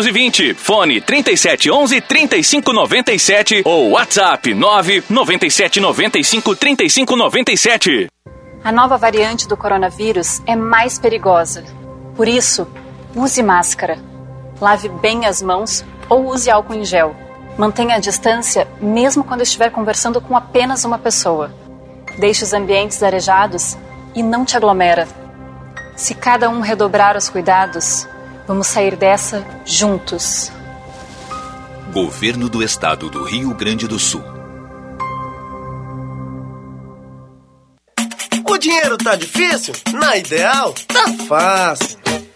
220. Fone 3711 3597 ou WhatsApp 9 9795 3597. A nova variante do coronavírus é mais perigosa. Por isso, use máscara. Lave bem as mãos ou use álcool em gel. Mantenha a distância mesmo quando estiver conversando com apenas uma pessoa. Deixe os ambientes arejados e não te aglomera. Se cada um redobrar os cuidados, vamos sair dessa juntos. Governo do Estado do Rio Grande do Sul. O dinheiro tá difícil? Na Ideal, tá fácil.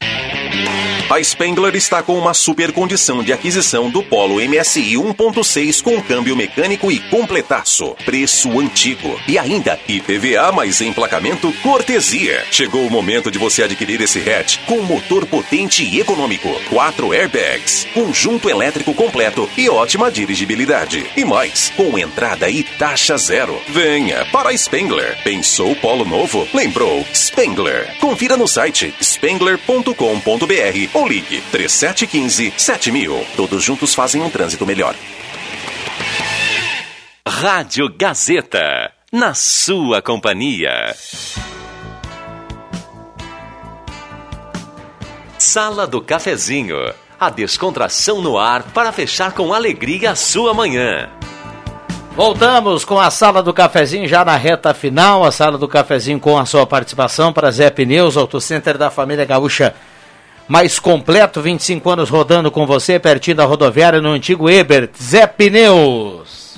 Thank you. A Spengler está com uma super condição de aquisição do Polo MSI 1.6 com câmbio mecânico e completaço. Preço antigo. E ainda IPVA mais emplacamento cortesia. Chegou o momento de você adquirir esse hatch com motor potente e econômico. Quatro airbags, conjunto elétrico completo e ótima dirigibilidade. E mais, com entrada e taxa zero. Venha para a Spengler. Pensou Polo novo? Lembrou? Spengler. Confira no site spengler.com.br ou ligue 3715 7000. Todos juntos fazem um trânsito melhor. Rádio Gazeta, na sua companhia. Sala do Cafezinho, a descontração no ar para fechar com alegria a sua manhã. Voltamos com a sala do cafezinho já na reta final, a sala do cafezinho com a sua participação para Zé Pneus, Autocenter da família Gaúcha mais completo, 25 anos rodando com você, pertinho da rodoviária, no antigo Ebert, Zé Pneus.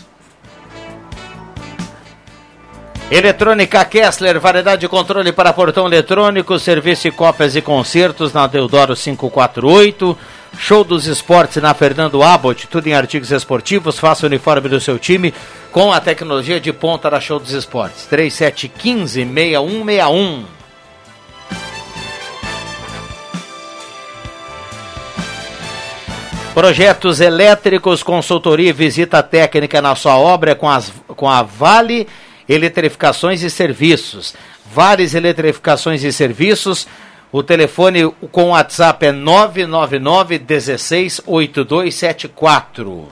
Eletrônica Kessler, variedade de controle para portão eletrônico, serviço de cópias e concertos na Deodoro 548. Show dos esportes na Fernando Abbott, tudo em artigos esportivos. Faça o uniforme do seu time com a tecnologia de ponta da Show dos Esportes. 3715 6161. Projetos elétricos, consultoria e visita técnica na sua obra com, as, com a Vale Eletrificações e Serviços. Várias eletrificações e serviços. O telefone com o WhatsApp é 999 16 8274.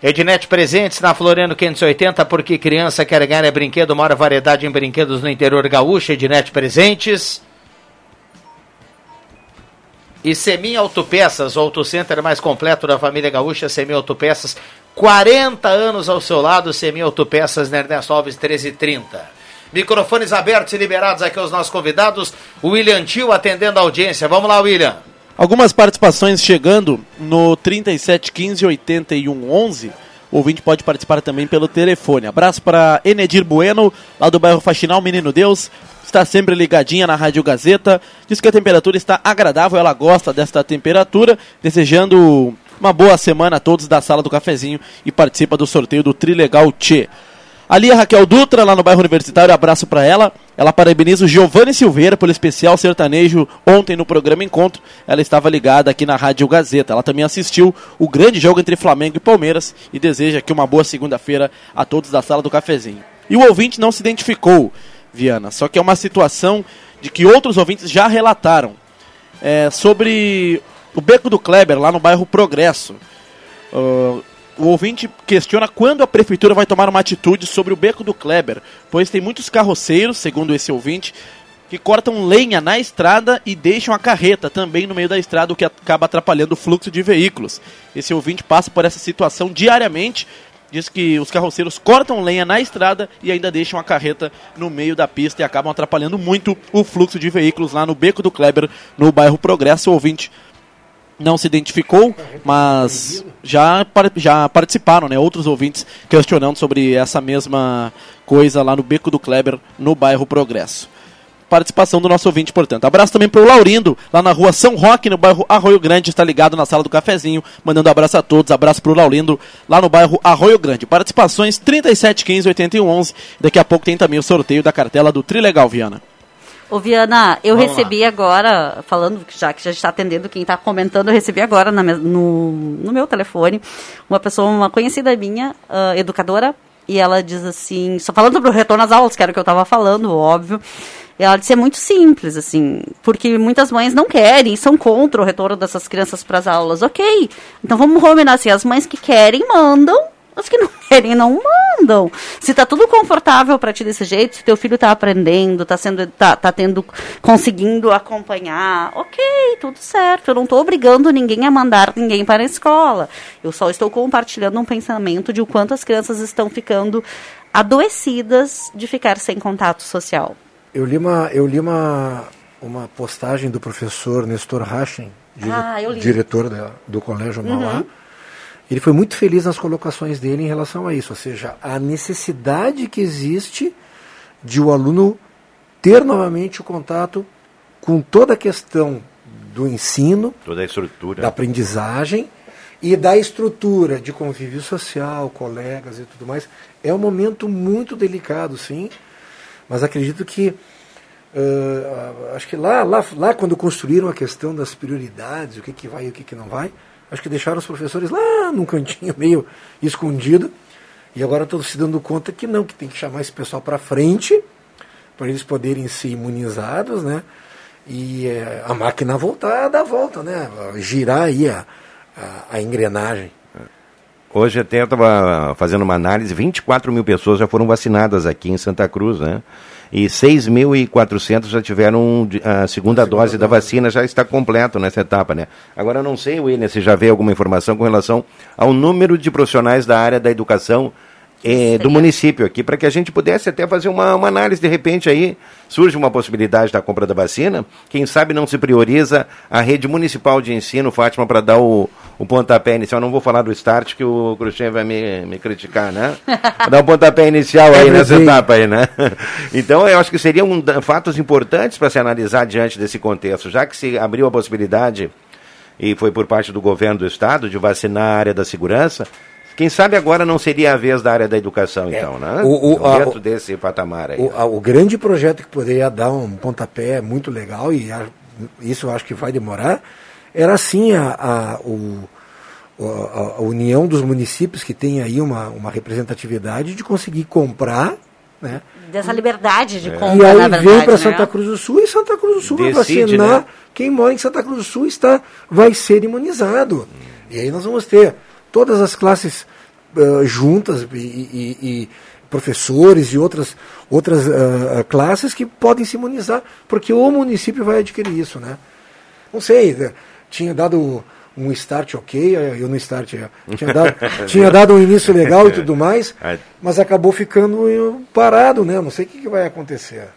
Ednet Presentes na Floriano 580, porque criança quer ganhar é brinquedo, maior variedade em brinquedos no interior gaúcho. Ednet Presentes. E Semin Autopeças, o autocenter mais completo da família gaúcha, Semin Autopeças, 40 anos ao seu lado, Semin Autopeças, Ernesto Alves 1330. Microfones abertos e liberados aqui aos nossos convidados, William Tio atendendo a audiência. Vamos lá, William. Algumas participações chegando no 3715 8111. O ouvinte pode participar também pelo telefone. Abraço para Enedir Bueno, lá do bairro Faxinal, Menino Deus está sempre ligadinha na Rádio Gazeta. Diz que a temperatura está agradável, ela gosta desta temperatura. Desejando uma boa semana a todos da sala do cafezinho e participa do sorteio do Trilegal Tchê. Ali a Raquel Dutra, lá no bairro Universitário, abraço para ela. Ela parabeniza o Giovanni Silveira pelo especial sertanejo ontem no programa Encontro. Ela estava ligada aqui na Rádio Gazeta. Ela também assistiu o grande jogo entre Flamengo e Palmeiras e deseja aqui uma boa segunda-feira a todos da sala do cafezinho. E o ouvinte não se identificou. Viana. Só que é uma situação de que outros ouvintes já relataram é, sobre o Beco do Kleber, lá no bairro Progresso. Uh, o ouvinte questiona quando a prefeitura vai tomar uma atitude sobre o Beco do Kleber, pois tem muitos carroceiros, segundo esse ouvinte, que cortam lenha na estrada e deixam a carreta também no meio da estrada, o que acaba atrapalhando o fluxo de veículos. Esse ouvinte passa por essa situação diariamente diz que os carroceiros cortam lenha na estrada e ainda deixam a carreta no meio da pista e acabam atrapalhando muito o fluxo de veículos lá no Beco do Kleber, no bairro Progresso. O ouvinte não se identificou, mas já, já participaram, né? Outros ouvintes questionando sobre essa mesma coisa lá no Beco do Kleber, no bairro Progresso participação do nosso ouvinte, portanto. Abraço também para o Laurindo, lá na rua São Roque, no bairro Arroio Grande, está ligado na sala do cafezinho, mandando abraço a todos. Abraço para o Laurindo, lá no bairro Arroio Grande. Participações 37, 15, 81, 11. Daqui a pouco tem também o sorteio da cartela do Trilegal, Viana. Ô Viana, eu Vamos recebi lá. agora, falando, já que já está atendendo quem está comentando, eu recebi agora na, no, no meu telefone uma pessoa, uma conhecida minha, uh, educadora, e ela diz assim, só falando sobre o retorno às aulas, que era o que eu estava falando, óbvio, ela disse é muito simples, assim, porque muitas mães não querem, são contra o retorno dessas crianças para as aulas. Ok, então vamos combinar assim, as mães que querem mandam, as que não querem não entendam. Se tá tudo confortável para ti desse jeito, se teu filho tá aprendendo, tá sendo tá, tá tendo conseguindo acompanhar, OK, tudo certo. Eu não tô obrigando ninguém a mandar ninguém para a escola. Eu só estou compartilhando um pensamento de o quanto as crianças estão ficando adoecidas de ficar sem contato social. Eu li uma, eu li uma, uma postagem do professor Nestor Rachen, dire, Ah, diretor da- do Colégio Mauá. Uhum. Ele foi muito feliz nas colocações dele em relação a isso, ou seja, a necessidade que existe de o aluno ter novamente o contato com toda a questão do ensino, Toda a estrutura. da aprendizagem e da estrutura de convívio social, colegas e tudo mais. É um momento muito delicado, sim, mas acredito que ãh, acho que lá, lá, lá quando construíram a questão das prioridades, o que, que vai e o que, que não vai, acho que deixaram os professores lá num cantinho meio escondido e agora estão se dando conta que não, que tem que chamar esse pessoal para frente para eles poderem ser imunizados, né? E eh, a máquina voltar a dar volta, né? Girar aí a, a, a engrenagem. Hoje até eu estava fazendo uma análise, 24 mil pessoas já foram vacinadas aqui em Santa Cruz, né? E 6.400 já tiveram de- a segunda dose da vacina, já está completo nessa etapa, né? Agora eu não sei, William, se já veio alguma informação com relação ao número de profissionais da área da educação eh, do município aqui, para que a gente pudesse até fazer uma, uma análise, de repente aí surge uma possibilidade da compra da vacina, quem sabe não se prioriza a rede municipal de ensino, Fátima, para dar o, o pontapé inicial, não vou falar do start que o Cruxem vai me, me criticar, né? dar um pontapé inicial aí nessa Sim. etapa aí, né? Então eu acho que seriam da- fatos importantes para se analisar diante desse contexto, já que se abriu a possibilidade e foi por parte do governo do estado de vacinar a área da segurança, quem sabe agora não seria a vez da área da educação, então, né? É, o- o- a- Dentro desse patamar aí. O, a- o grande projeto que poderia dar um pontapé muito legal, e a- isso eu acho que vai demorar, era assim a, a, o- a- a união dos municípios que tem aí uma, uma representatividade de conseguir comprar, né? Dessa liberdade de E compra, aí na verdade. vem para né? Santa Cruz do Sul e Santa Cruz do Sul vai vacinar. né? Quem mora em Santa Cruz do Sul está, vai ser imunizado. E aí nós vamos ter todas as classes ah, juntas e, e- e professores e outras, outras ah, classes que podem se imunizar, porque o município vai adquirir isso, né? Não sei, né? tinha dado um start ok, eu no start eh, tinha dado, tinha dado um início legal e tudo mais, mas acabou ficando eh, parado, né? Não sei o que, que vai acontecer.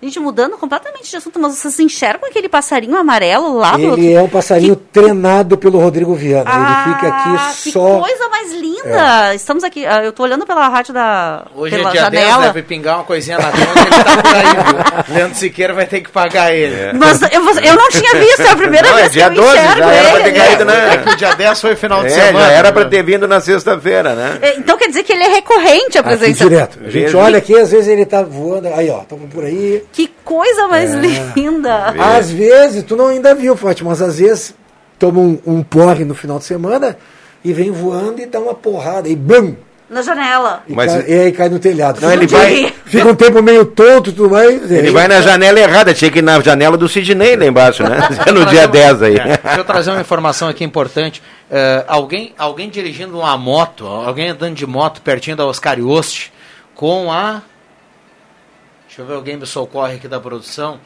Gente, mudando completamente de assunto, mas vocês enxergam aquele passarinho amarelo lá do outro? Ele é um passarinho treinado pelo Rodrigo Viana. Ah, ele fica aqui que só. coisa mais linda! Estamos aqui, ah, eu tô olhando pela rádio da Hoje pela é dia janela. 10, deve pingar uma coisinha na conta, ele tá por aí, viu? Leandro Siqueira vai ter que pagar ele. Mas eu, eu não tinha visto, é a primeira Não, é vez dia que eu 12, enxergo já era pra ele. ter caído na- É que o dia 10 foi final de É, semana. já era né? para ter vindo na sexta-feira, né? É, Então quer dizer que ele é recorrente a Aqui presença. direto. A gente olha aqui, às vezes ele tá voando. Aí, ó, estamos por aí. Que coisa mais É. linda! Às vezes, tu não ainda viu, Fátima, mas às vezes toma um, um porre no final de semana e vem voando e dá uma porrada. E bum! Na janela. E, Mas- cai, e aí cai no telhado. Não, Fica ele um vai- tempo- Fica um tempo meio tonto e tudo mais. Ele vai na janela errada, tinha que ir na janela do Sidney lá embaixo, né? No dia 10 aí. É, deixa eu trazer uma informação aqui importante. É, alguém, alguém dirigindo uma moto, alguém andando de moto pertinho da Oscar Yost, com a. Deixa eu ver, alguém me socorre aqui da produção.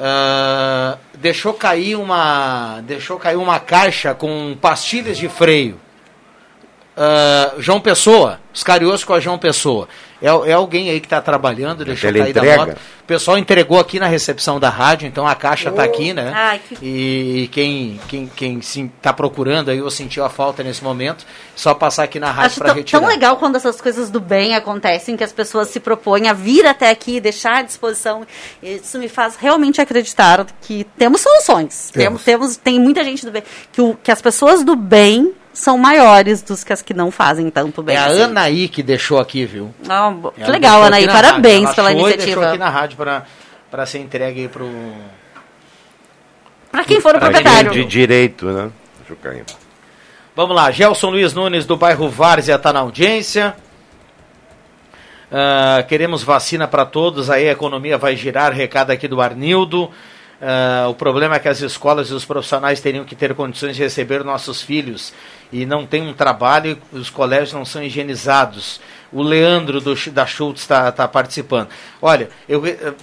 Ah, deixou cair uma. Deixou cair uma caixa com pastilhas de freio. Ah, João Pessoa, Oscar Yost com a João Pessoa. É, é alguém aí que está trabalhando, deixou cair da teleentrega. moto. O pessoal entregou aqui na recepção da rádio, então a caixa está aqui, né? Ai, que- E quem quem quem está procurando aí ou sentiu a falta nesse momento, só passar aqui na rádio para retirar. tão legal quando essas coisas do bem acontecem, que as pessoas se propõem a vir até aqui, deixar à disposição. Isso me faz realmente acreditar que temos soluções. Temos. Temos, temos tem muita gente do bem. Que, o, que as pessoas do bem são maiores dos que as que não fazem tanto bem. É a assim. Anaí que deixou aqui, viu? Ah, bo- que legal, Anaí. Parabéns rádio. Ela pela e deixou iniciativa. aqui na rádio para ser entregue aí pro Para quem for o Pra proprietário. De direito, né? Cair. Vamos lá, Gelson Luiz Nunes do bairro Várzea está na audiência. Ah, queremos vacina para todos, aí a economia vai girar, recado aqui do Arnildo. Ah, o problema é que as escolas e os profissionais teriam que ter condições de receber nossos filhos e não tem um trabalho, os colégios não são higienizados. O Leandro do, da Schultz está tá participando. Olha, eu eh,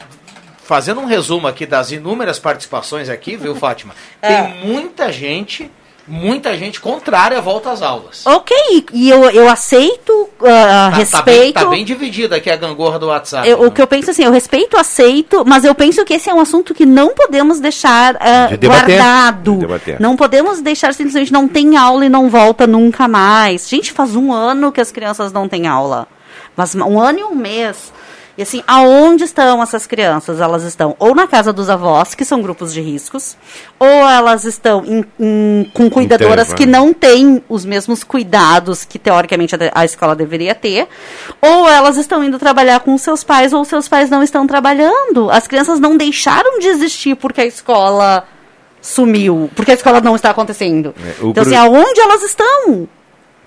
fazendo um resumo aqui das inúmeras participações aqui, viu, Fátima? Tem É. muita gente, muita gente contrária à volta às aulas. Ok, e eu, eu aceito, ah, Tá- respeito. Tá bem, tá bem dividida aqui a gangorra do WhatsApp. Eu- o que eu penso assim, eu respeito, aceito, mas eu penso que esse é um assunto que não podemos deixar ah, De debater. guardado. De debater. Não podemos deixar simplesmente não tem aula e não volta nunca mais. Gente, faz um ano que as crianças não têm aula. Mas um ano e um mês. E assim, aonde estão essas crianças? Elas estão ou na casa dos avós, que são grupos de riscos, ou elas estão em- em- com cuidadoras que não têm os mesmos cuidados que teoricamente a, a escola deveria ter, ou elas estão indo trabalhar com seus pais, ou seus pais não estão trabalhando. As crianças não deixaram de existir porque a escola sumiu, porque a escola não está acontecendo. É, então, assim, Bru- aonde elas estão?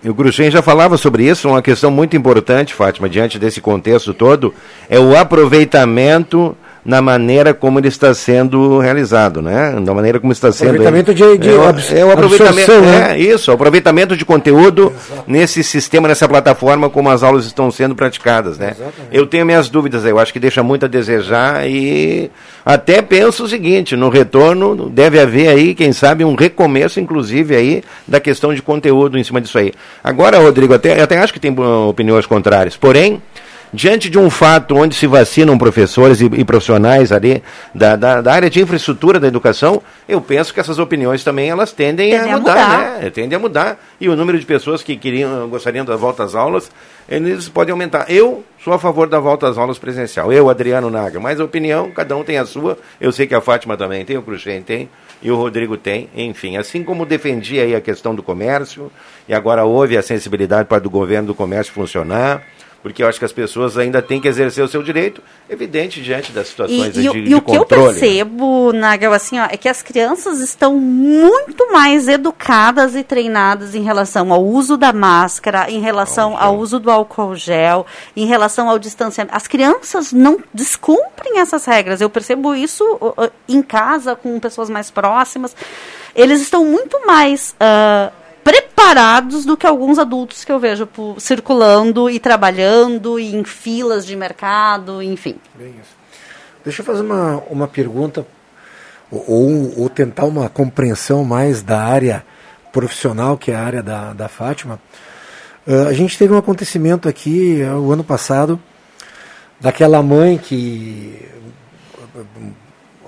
O Gruchen já falava sobre isso, uma questão muito importante, Fátima, diante desse contexto todo, é o aproveitamento na maneira como ele está sendo realizado, né? Da maneira como está sendo. Aproveitamento de- de é, o- é o aproveitamento, né? é isso, o aproveitamento de conteúdo nesse sistema, nessa plataforma, como as aulas estão sendo praticadas, né? Eu tenho minhas dúvidas, aí, eu acho que deixa muito a desejar e até penso o seguinte, no retorno deve haver aí, quem sabe, um recomeço, inclusive, aí, da questão de conteúdo em cima disso aí. Agora, Rodrigo, até, eu até acho que tem opiniões contrárias, porém, diante de um fato onde se vacinam professores e, e profissionais ali da, da, da área de infraestrutura da educação, eu penso que essas opiniões também elas tendem Tendem a a mudar, mudar. né? Tendem a mudar. E o número de pessoas que queriam, gostariam da volta às aulas, eles podem aumentar. Eu sou a favor da volta às aulas presencial. Eu, Adriano Naga. Mas a opinião, cada um tem a sua. Eu sei que a Fátima também tem, o Cruxem tem, e o Rodrigo tem. Enfim, assim como defendi aí a questão do comércio, e agora houve a sensibilidade para do governo do comércio funcionar, porque eu acho que as pessoas ainda têm que exercer o seu direito, evidente, diante das situações E, e, de, o- de e o que eu controle. percebo, Nagel, assim, ó, é que as crianças estão muito mais educadas e treinadas em relação ao uso da máscara, em relação ao uso do álcool gel, em relação ao distanciamento. As crianças não descumprem essas regras. Eu percebo isso em casa, com pessoas mais próximas. Eles estão muito mais ah, preparados do que alguns adultos que eu vejo pu- circulando e trabalhando e em filas de mercado, enfim. Bem isso. Deixa eu fazer uma, uma pergunta, ou, ou, tentar uma compreensão mais da área profissional, que é a área da, da Fátima. Ah, a gente teve um acontecimento aqui ah, o ano passado, daquela mãe que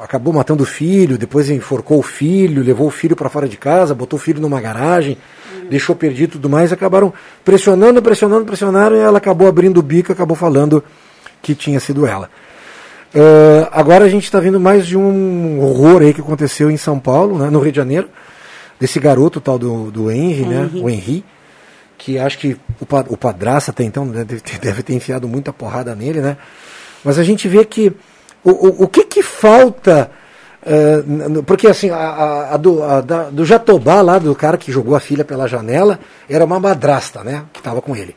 acabou matando o filho, depois enforcou o filho, levou o filho para fora de casa, botou o filho numa garagem, deixou perdido e tudo mais, acabaram pressionando, pressionando, pressionaram e ela acabou abrindo o bico, acabou falando que tinha sido ela. Ah, agora a gente está vendo mais de um horror aí que aconteceu em São Paulo, né, no Rio de Janeiro, desse garoto tal do, do Henry, né, Henry. o Henry, que acho que o, o padrasto até então deve ter, deve ter enfiado muita porrada nele, né? Mas a gente vê que o, o, o que que falta eh, porque assim, a, a- a do, a da- do Jatobá lá, do cara que jogou a filha pela janela, era uma madrasta, né? Que estava com ele.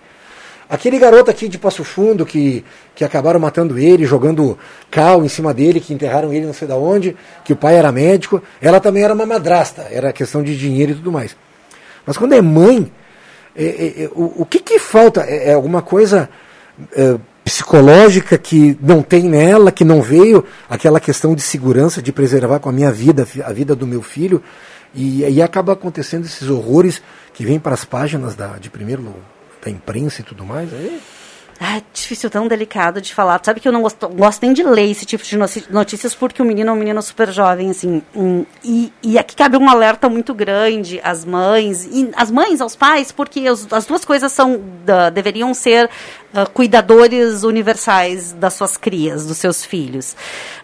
Aquele garoto aqui de Passo Fundo que, que acabaram matando ele, jogando cal em cima dele, que enterraram ele não sei da onde, que o pai era médico, ela também era uma madrasta, era questão de dinheiro e tudo mais. Mas quando é mãe, é, é, é, o, o que, que falta? É, é alguma coisa é, psicológica que não tem nela, que não veio, aquela questão de segurança, de preservar com a minha vida, a vida do meu filho, e aí acaba acontecendo esses horrores que vêm para as páginas da, de primeiro da imprensa e tudo mais. Aí, Difícil, tão delicado de falar. Sabe que eu não gosto, gosto nem de ler esse tipo de notícias porque o menino é um menino super jovem, assim. hum, e, e aqui cabe um alerta muito grande às mães, e às mães, aos pais, porque os- as duas coisas são deveriam ser ah, cuidadores universais das suas crias, dos seus filhos.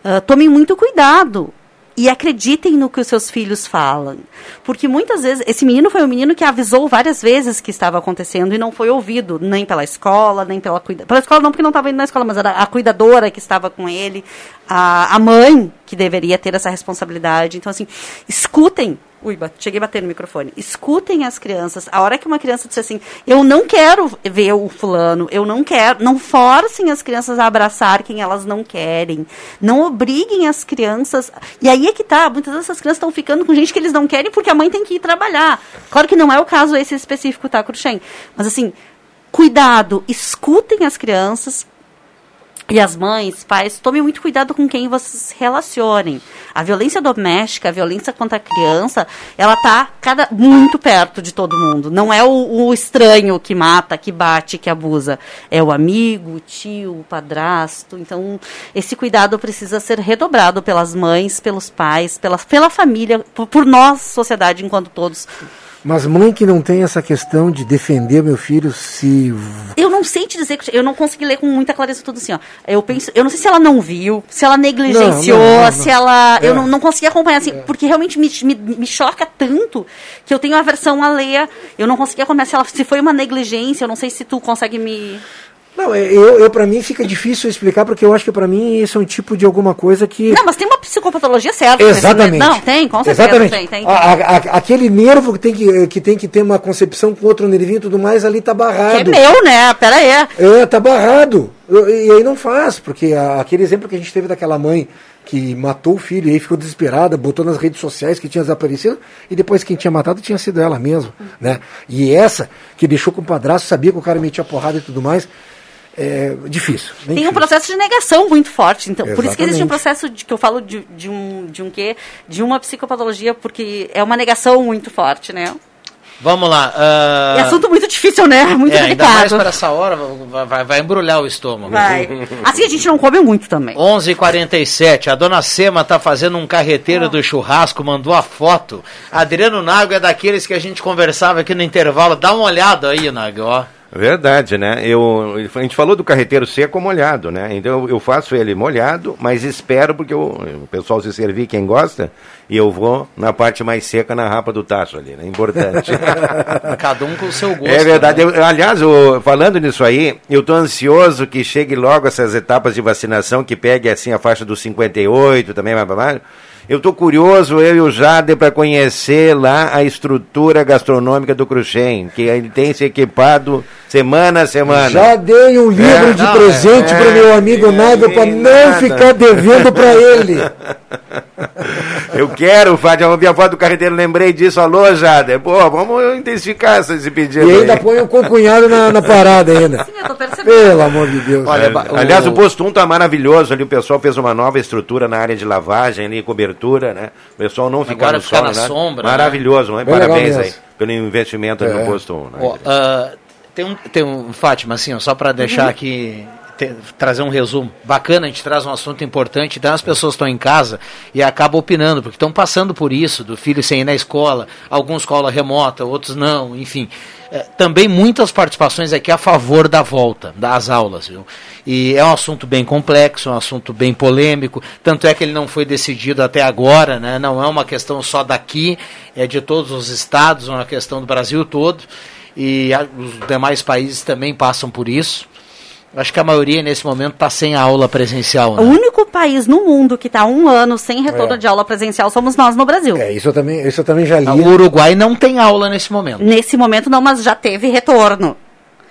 Ah, tomem muito cuidado. E acreditem no que os seus filhos falam. Porque muitas vezes, esse menino foi um menino que avisou várias vezes que estava acontecendo e não foi ouvido, nem pela escola, nem pela cuidadora. Pela escola não, porque não estava indo na escola, mas era a cuidadora que estava com ele, a, a mãe que deveria ter essa responsabilidade. Então, assim, escutem Ui, cheguei a bater no microfone. Escutem as crianças. A hora que uma criança disser assim, eu não quero ver o fulano, eu não quero, não forcem as crianças a abraçar quem elas não querem. Não obriguem as crianças. E aí é que tá, muitas dessas crianças estão ficando com gente que eles não querem porque a mãe tem que ir trabalhar. Claro que não é o caso esse específico, tá, Cruxem? Mas assim, cuidado, escutem as crianças, e as mães, pais, tomem muito cuidado com quem vocês se relacionem. A violência doméstica, a violência contra a criança, ela tá cada, muito perto de todo mundo. Não é o, o estranho que mata, que bate, que abusa. É o amigo, o tio, o padrasto. Então, esse cuidado precisa ser redobrado pelas mães, pelos pais, pela, pela família, por, por nós, sociedade, enquanto todos. Mas mãe que não tem essa questão de defender meu filho se. Eu não sei te dizer, eu não consegui ler com muita clareza tudo assim, ó. Eu penso, eu não sei se ela não viu, se ela negligenciou, Não, não, não, se ela. Eu É. não, não consegui acompanhar, assim, porque realmente me, me, me choca tanto que eu tenho aversão a ler. Eu não consegui acompanhar se, ela, se foi uma negligência, eu não sei se tu consegue me. Não, é, eu, eu para mim fica difícil explicar, porque eu acho que para mim isso é um tipo de alguma coisa que. Não, mas tem uma psicopatologia certa. Exatamente. Não, tem, com certeza. Exatamente. Tem, tem. A- a- a- aquele nervo que tem que, que tem que ter uma concepção com outro nervinho e tudo mais, ali tá Que é barrado. meu, né? Pera aí. É, tá barrado. E aí não faz, porque a- aquele exemplo que a gente teve daquela mãe que matou o filho e aí ficou desesperada, botou nas redes sociais que tinha desaparecido, e depois quem tinha matado tinha sido ela mesma, né? E essa que deixou com o padrasto, sabia que o cara metia porrada e tudo mais, é difícil. Tem um difícil. processo de negação muito forte. Então, por isso que existe um processo de, que eu falo de, de um de um quê? De uma psicopatologia, porque é uma negação muito forte, né? Vamos lá. ah, É assunto muito difícil, né? Muito é, ainda mais delicado. para essa hora, vai, vai, vai embrulhar o estômago. Vai. Assim a gente não come muito também. 11:47. A dona Sema tá fazendo um carreteiro do churrasco, mandou a foto. Adriano Nago é daqueles que a gente conversava aqui no intervalo. Dá uma olhada aí, Nago, ó. Verdade, né? Eu, a gente falou do carreteiro seco molhado, né? Então eu, faço ele molhado, mas espero porque eu- o pessoal se servir quem gosta e eu vou na parte mais seca na rapa do tacho ali, né? Importante. Cada um com o seu gosto. É verdade. né? Eu- aliás, eu- falando nisso aí, eu tô ansioso que chegue logo essas etapas de vacinação, que pegue assim a faixa dos 58 também, mais pra baixo. Eu tô curioso, eu e o Jader, para conhecer lá a estrutura gastronômica do Cruxem, que ele tem se equipado semana a semana. Já dei um livro É, de não, presente é, pro meu amigo é, para não nada. ficar devendo para ele. Eu quero, Fábio, eu vi a foto do carreteiro, lembrei disso. Alô, Jader. Pô, vamos intensificar esse pedido E ainda aí. põe o concunhado na, na parada ainda. Pelo amor de Deus. Olha, aliás, o posto 1 tá maravilhoso ali. O pessoal fez uma nova estrutura na área de lavagem ali, cobertura, né? O pessoal não ficar Agora no ficar sol, na né? sombra, né? Maravilhoso, né? Legal Parabéns aí pelo investimento ali É. no posto 1. Né? Ó, ah, tem, um, tem um, Fátima, assim, ó, só para deixar aqui, te- trazer um resumo. Bacana, a gente traz um assunto importante, então as pessoas estão em casa e acabam opinando, porque estão passando por isso, do filho sem ir na escola, alguns escola remota, outros não, enfim. É, também muitas participações aqui a favor da volta das aulas, viu? E é um assunto bem complexo, é um assunto bem polêmico, tanto é que ele não foi decidido até agora, né? Não é uma questão só daqui, é de todos os estados, é uma questão do Brasil todo e os demais países também passam por isso. Acho que a maioria nesse momento está sem aula presencial. O Né? único país no mundo que está um ano sem retorno É. de aula presencial somos nós no Brasil. É, isso eu também, isso eu também já li. O Uruguai não tem aula nesse momento. Nesse momento não, mas já teve retorno.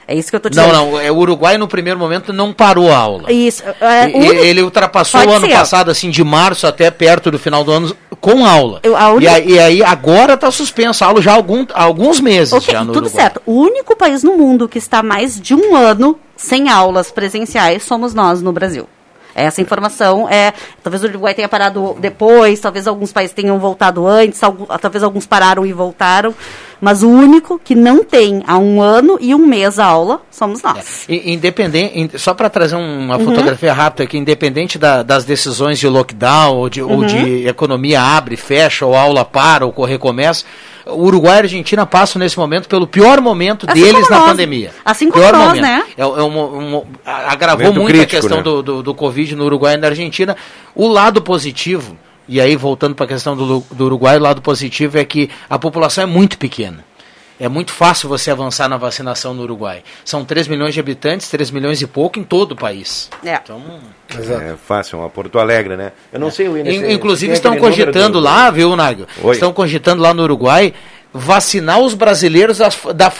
É isso que eu tô dizendo. Não, não. é, O Uruguai no primeiro momento não parou a aula. Isso. É, E- o único- Ele ultrapassou Pode o ano ser. passado, assim, de março até perto do final do ano, com aula. Eu- a E, aí, e aí agora está suspensa a aula já há, algum, há alguns meses. Ok, já no tudo Uruguai. certo. O único país no mundo que está mais de um ano sem aulas presenciais somos nós no Brasil. Essa informação é. Talvez o Uruguai tenha parado depois, talvez alguns países tenham voltado antes, algu- talvez alguns pararam e voltaram. Mas o único que não tem há um ano e um mês a aula somos nós. I- Independente, in- só para trazer um- uma Uhum. fotografia rápida aqui, independente da- das decisões de lockdown ou de, ou Uhum. de economia abre, fecha, ou aula para, ou recomeça, o Uruguai e a Argentina passam nesse momento pelo pior momento Assim deles como na nós. pandemia. Assim como pior nós, momento. né? É, é um- um- agravou Momento muito crítico, a questão né? do, do, do Covid no Uruguai e na Argentina. O lado positivo, e aí voltando para a questão do, do Uruguai, o lado positivo é que a população é muito pequena. é muito fácil você avançar na vacinação no Uruguai. São 3 milhões de habitantes, 3 milhões e pouco em todo o país. É. Então, É fácil, uma Porto Alegre, né? Eu não sei o Inclusive tem estão cogitando do- lá, viu, Nago? Oi. Estão cogitando lá no Uruguai vacinar os brasileiros da, fronteira. Da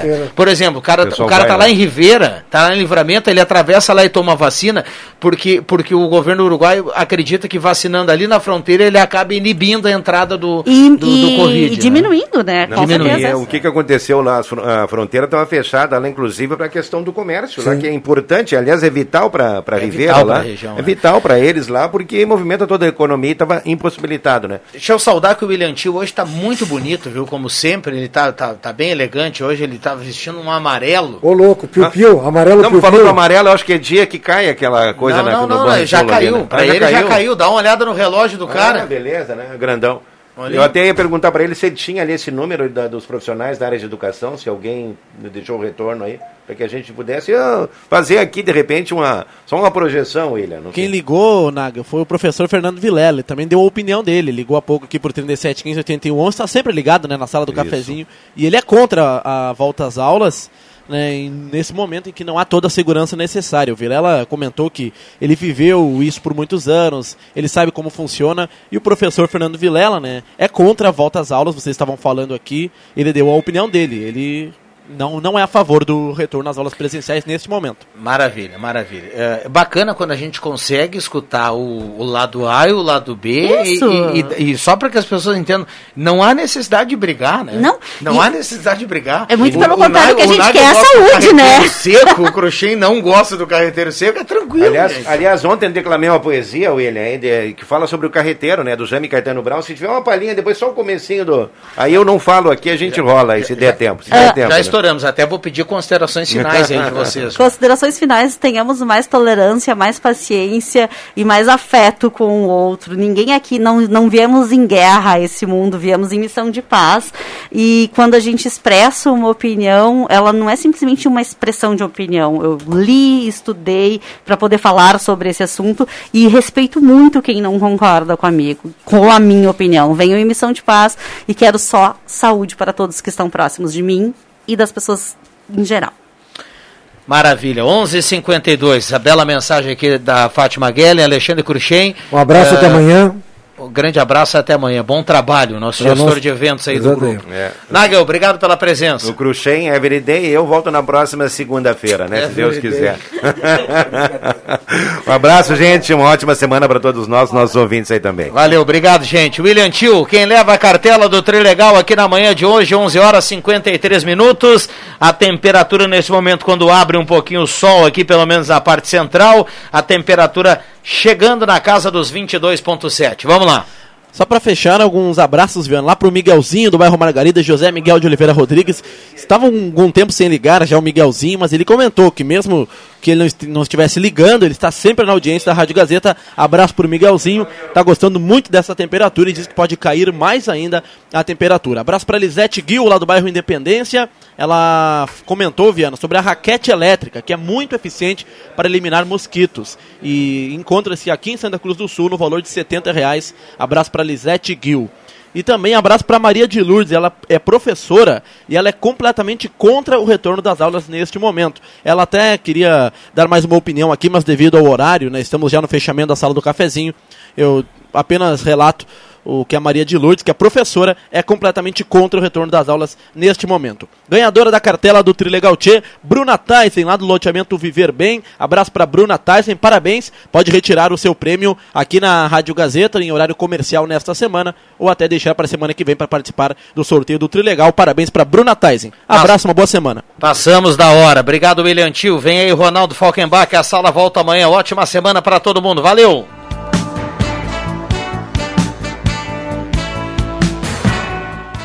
fronteira. Por exemplo, o cara, O o cara tá lá. lá em Ribeira, tá lá em Livramento, ele atravessa lá e toma vacina, porque, porque o governo uruguaio acredita que vacinando ali na fronteira ele acaba inibindo a entrada do, E, do, do e- Covid. e né? diminuindo, né? E certeza. o que, que aconteceu lá? A fronteira estava fechada lá, inclusive, para a questão do comércio, lá, que é importante, aliás, é vital para a É Ribeira vital lá. pra região, é né? vital para eles lá, porque movimenta toda a economia e estava impossibilitado, né? Deixa eu saudar que o William Tio hoje está muito bonito, viu? Como sempre, ele tá, tá, tá bem elegante. Hoje ele tá vestindo um amarelo. Ô louco, piu-piu, amarelo Não, piu-piu. falou do amarelo, eu acho que é dia que cai aquela coisa não, na, não, no não, já ali, caiu. né? Pra Ah, ele já caiu. Dá uma olhada no relógio do Ah, cara. beleza, né? Grandão. Olha Eu até ia perguntar para ele se ele tinha ali esse número da- dos profissionais da área de educação, se alguém deixou o retorno aí, para que a gente pudesse ah, fazer aqui, de repente, uma só uma projeção, William. não Quem sei. ligou, Naga, foi o professor Fernando Vilela. Ele também deu a opinião dele. Ligou há pouco aqui por 37, 15, 81. Está sempre ligado né, na sala do Isso. cafezinho. E ele é contra a volta às aulas. Né, nesse momento em que não há toda a segurança necessária. O Vilela comentou que ele viveu isso por muitos anos, ele sabe como funciona, e o professor Fernando Vilela né, é contra a volta às aulas, vocês estavam falando aqui, ele deu a opinião dele, ele não, não é a favor do retorno às aulas presenciais neste momento. Maravilha, maravilha. É bacana quando a gente consegue escutar o, o lado A e o lado B. E, Isso. e- e- e só para que as pessoas entendam, não há necessidade de brigar, né? Não, Não e- há necessidade de brigar. É muito pelo Nai- contrário que a o gente quer a gosta do saúde, né? carreteiro seco, o Cruxem não gosta do carreteiro seco, é tranquilo. Aliás, gente. aliás, ontem eu declamei uma poesia, William, que fala sobre o carreteiro, né, do Jaime Caetano Brown. Se tiver uma palhinha, depois só o comecinho do... Aí eu não falo aqui, a gente rola aí, se der tempo. Se der tempo Já né? Estouramos, até vou pedir considerações finais aí de vocês. Considerações finais, tenhamos mais tolerância, mais paciência e mais afeto com o outro. Ninguém aqui, não, não viemos em guerra a esse mundo, viemos em missão de paz. E quando a gente expressa uma opinião, ela não é simplesmente uma expressão de opinião. Eu li, estudei para poder falar sobre esse assunto e respeito muito quem não concorda comigo, com a minha opinião. Venho em missão de paz e quero só saúde para todos que estão próximos de mim e das pessoas em geral. Maravilha, 11:52. A bela mensagem aqui da Fátima Guellen, Alexandre Cruxem. Um abraço Eh, até amanhã. Um grande abraço até amanhã. Bom trabalho, nosso Pra gestor nós- de eventos aí do Exatamente. grupo. É. Nagel, obrigado pela presença. O Cruxem, Everyday, e eu volto na próxima segunda-feira, né? Se Deus Everyday. quiser. um abraço, gente. Uma ótima semana para todos nós, nossos ouvintes aí também. Valeu, obrigado, gente. William Tio, quem leva a cartela do Trilegal aqui na manhã de hoje, 11 horas 53 minutos. A temperatura nesse momento, quando abre um pouquinho o sol aqui, pelo menos na parte central, a temperatura chegando na casa dos 22,7. Vamos lá. Só para fechar, alguns abraços, Viana, lá pro Miguelzinho do bairro Margarida, José Miguel de Oliveira Rodrigues. Estava um algum tempo sem ligar já o Miguelzinho, mas ele comentou que mesmo que ele não est- não estivesse ligando, ele está sempre na audiência da Rádio Gazeta. Abraço pro Miguelzinho, tá gostando muito dessa temperatura e diz que pode cair mais ainda a temperatura. Abraço para Lisete Gil, lá do bairro Independência. Ela comentou, Viana, sobre a raquete elétrica, que é muito eficiente para eliminar mosquitos. E encontra-se aqui em Santa Cruz do Sul no valor de 70 reais. Abraço para Lisete Gil. E também abraço para Maria de Lourdes, ela é professora e ela é completamente contra o retorno das aulas neste momento. Ela até queria dar mais uma opinião aqui, mas devido ao horário, né, estamos já no fechamento da sala do cafezinho, eu apenas relato o que a Maria de Lourdes, que é professora, é completamente contra o retorno das aulas neste momento. Ganhadora da cartela do Trilegal Tchê, Bruna Tyson, lá do loteamento Viver Bem. Abraço para Bruna Tyson, parabéns. Pode retirar o seu prêmio aqui na Rádio Gazeta, em horário comercial nesta semana, ou até deixar para a semana que vem para participar do sorteio do Trilegal. Parabéns para Bruna Tyson. Abraço, uma boa semana. Passamos da hora. Obrigado, William Tio. Vem aí, Ronaldo Falkenbach. A sala volta amanhã. Ótima semana para todo mundo. Valeu!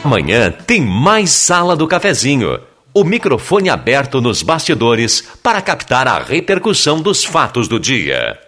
Amanhã tem mais Sala do Cafezinho. O microfone aberto nos bastidores para captar a repercussão dos fatos do dia.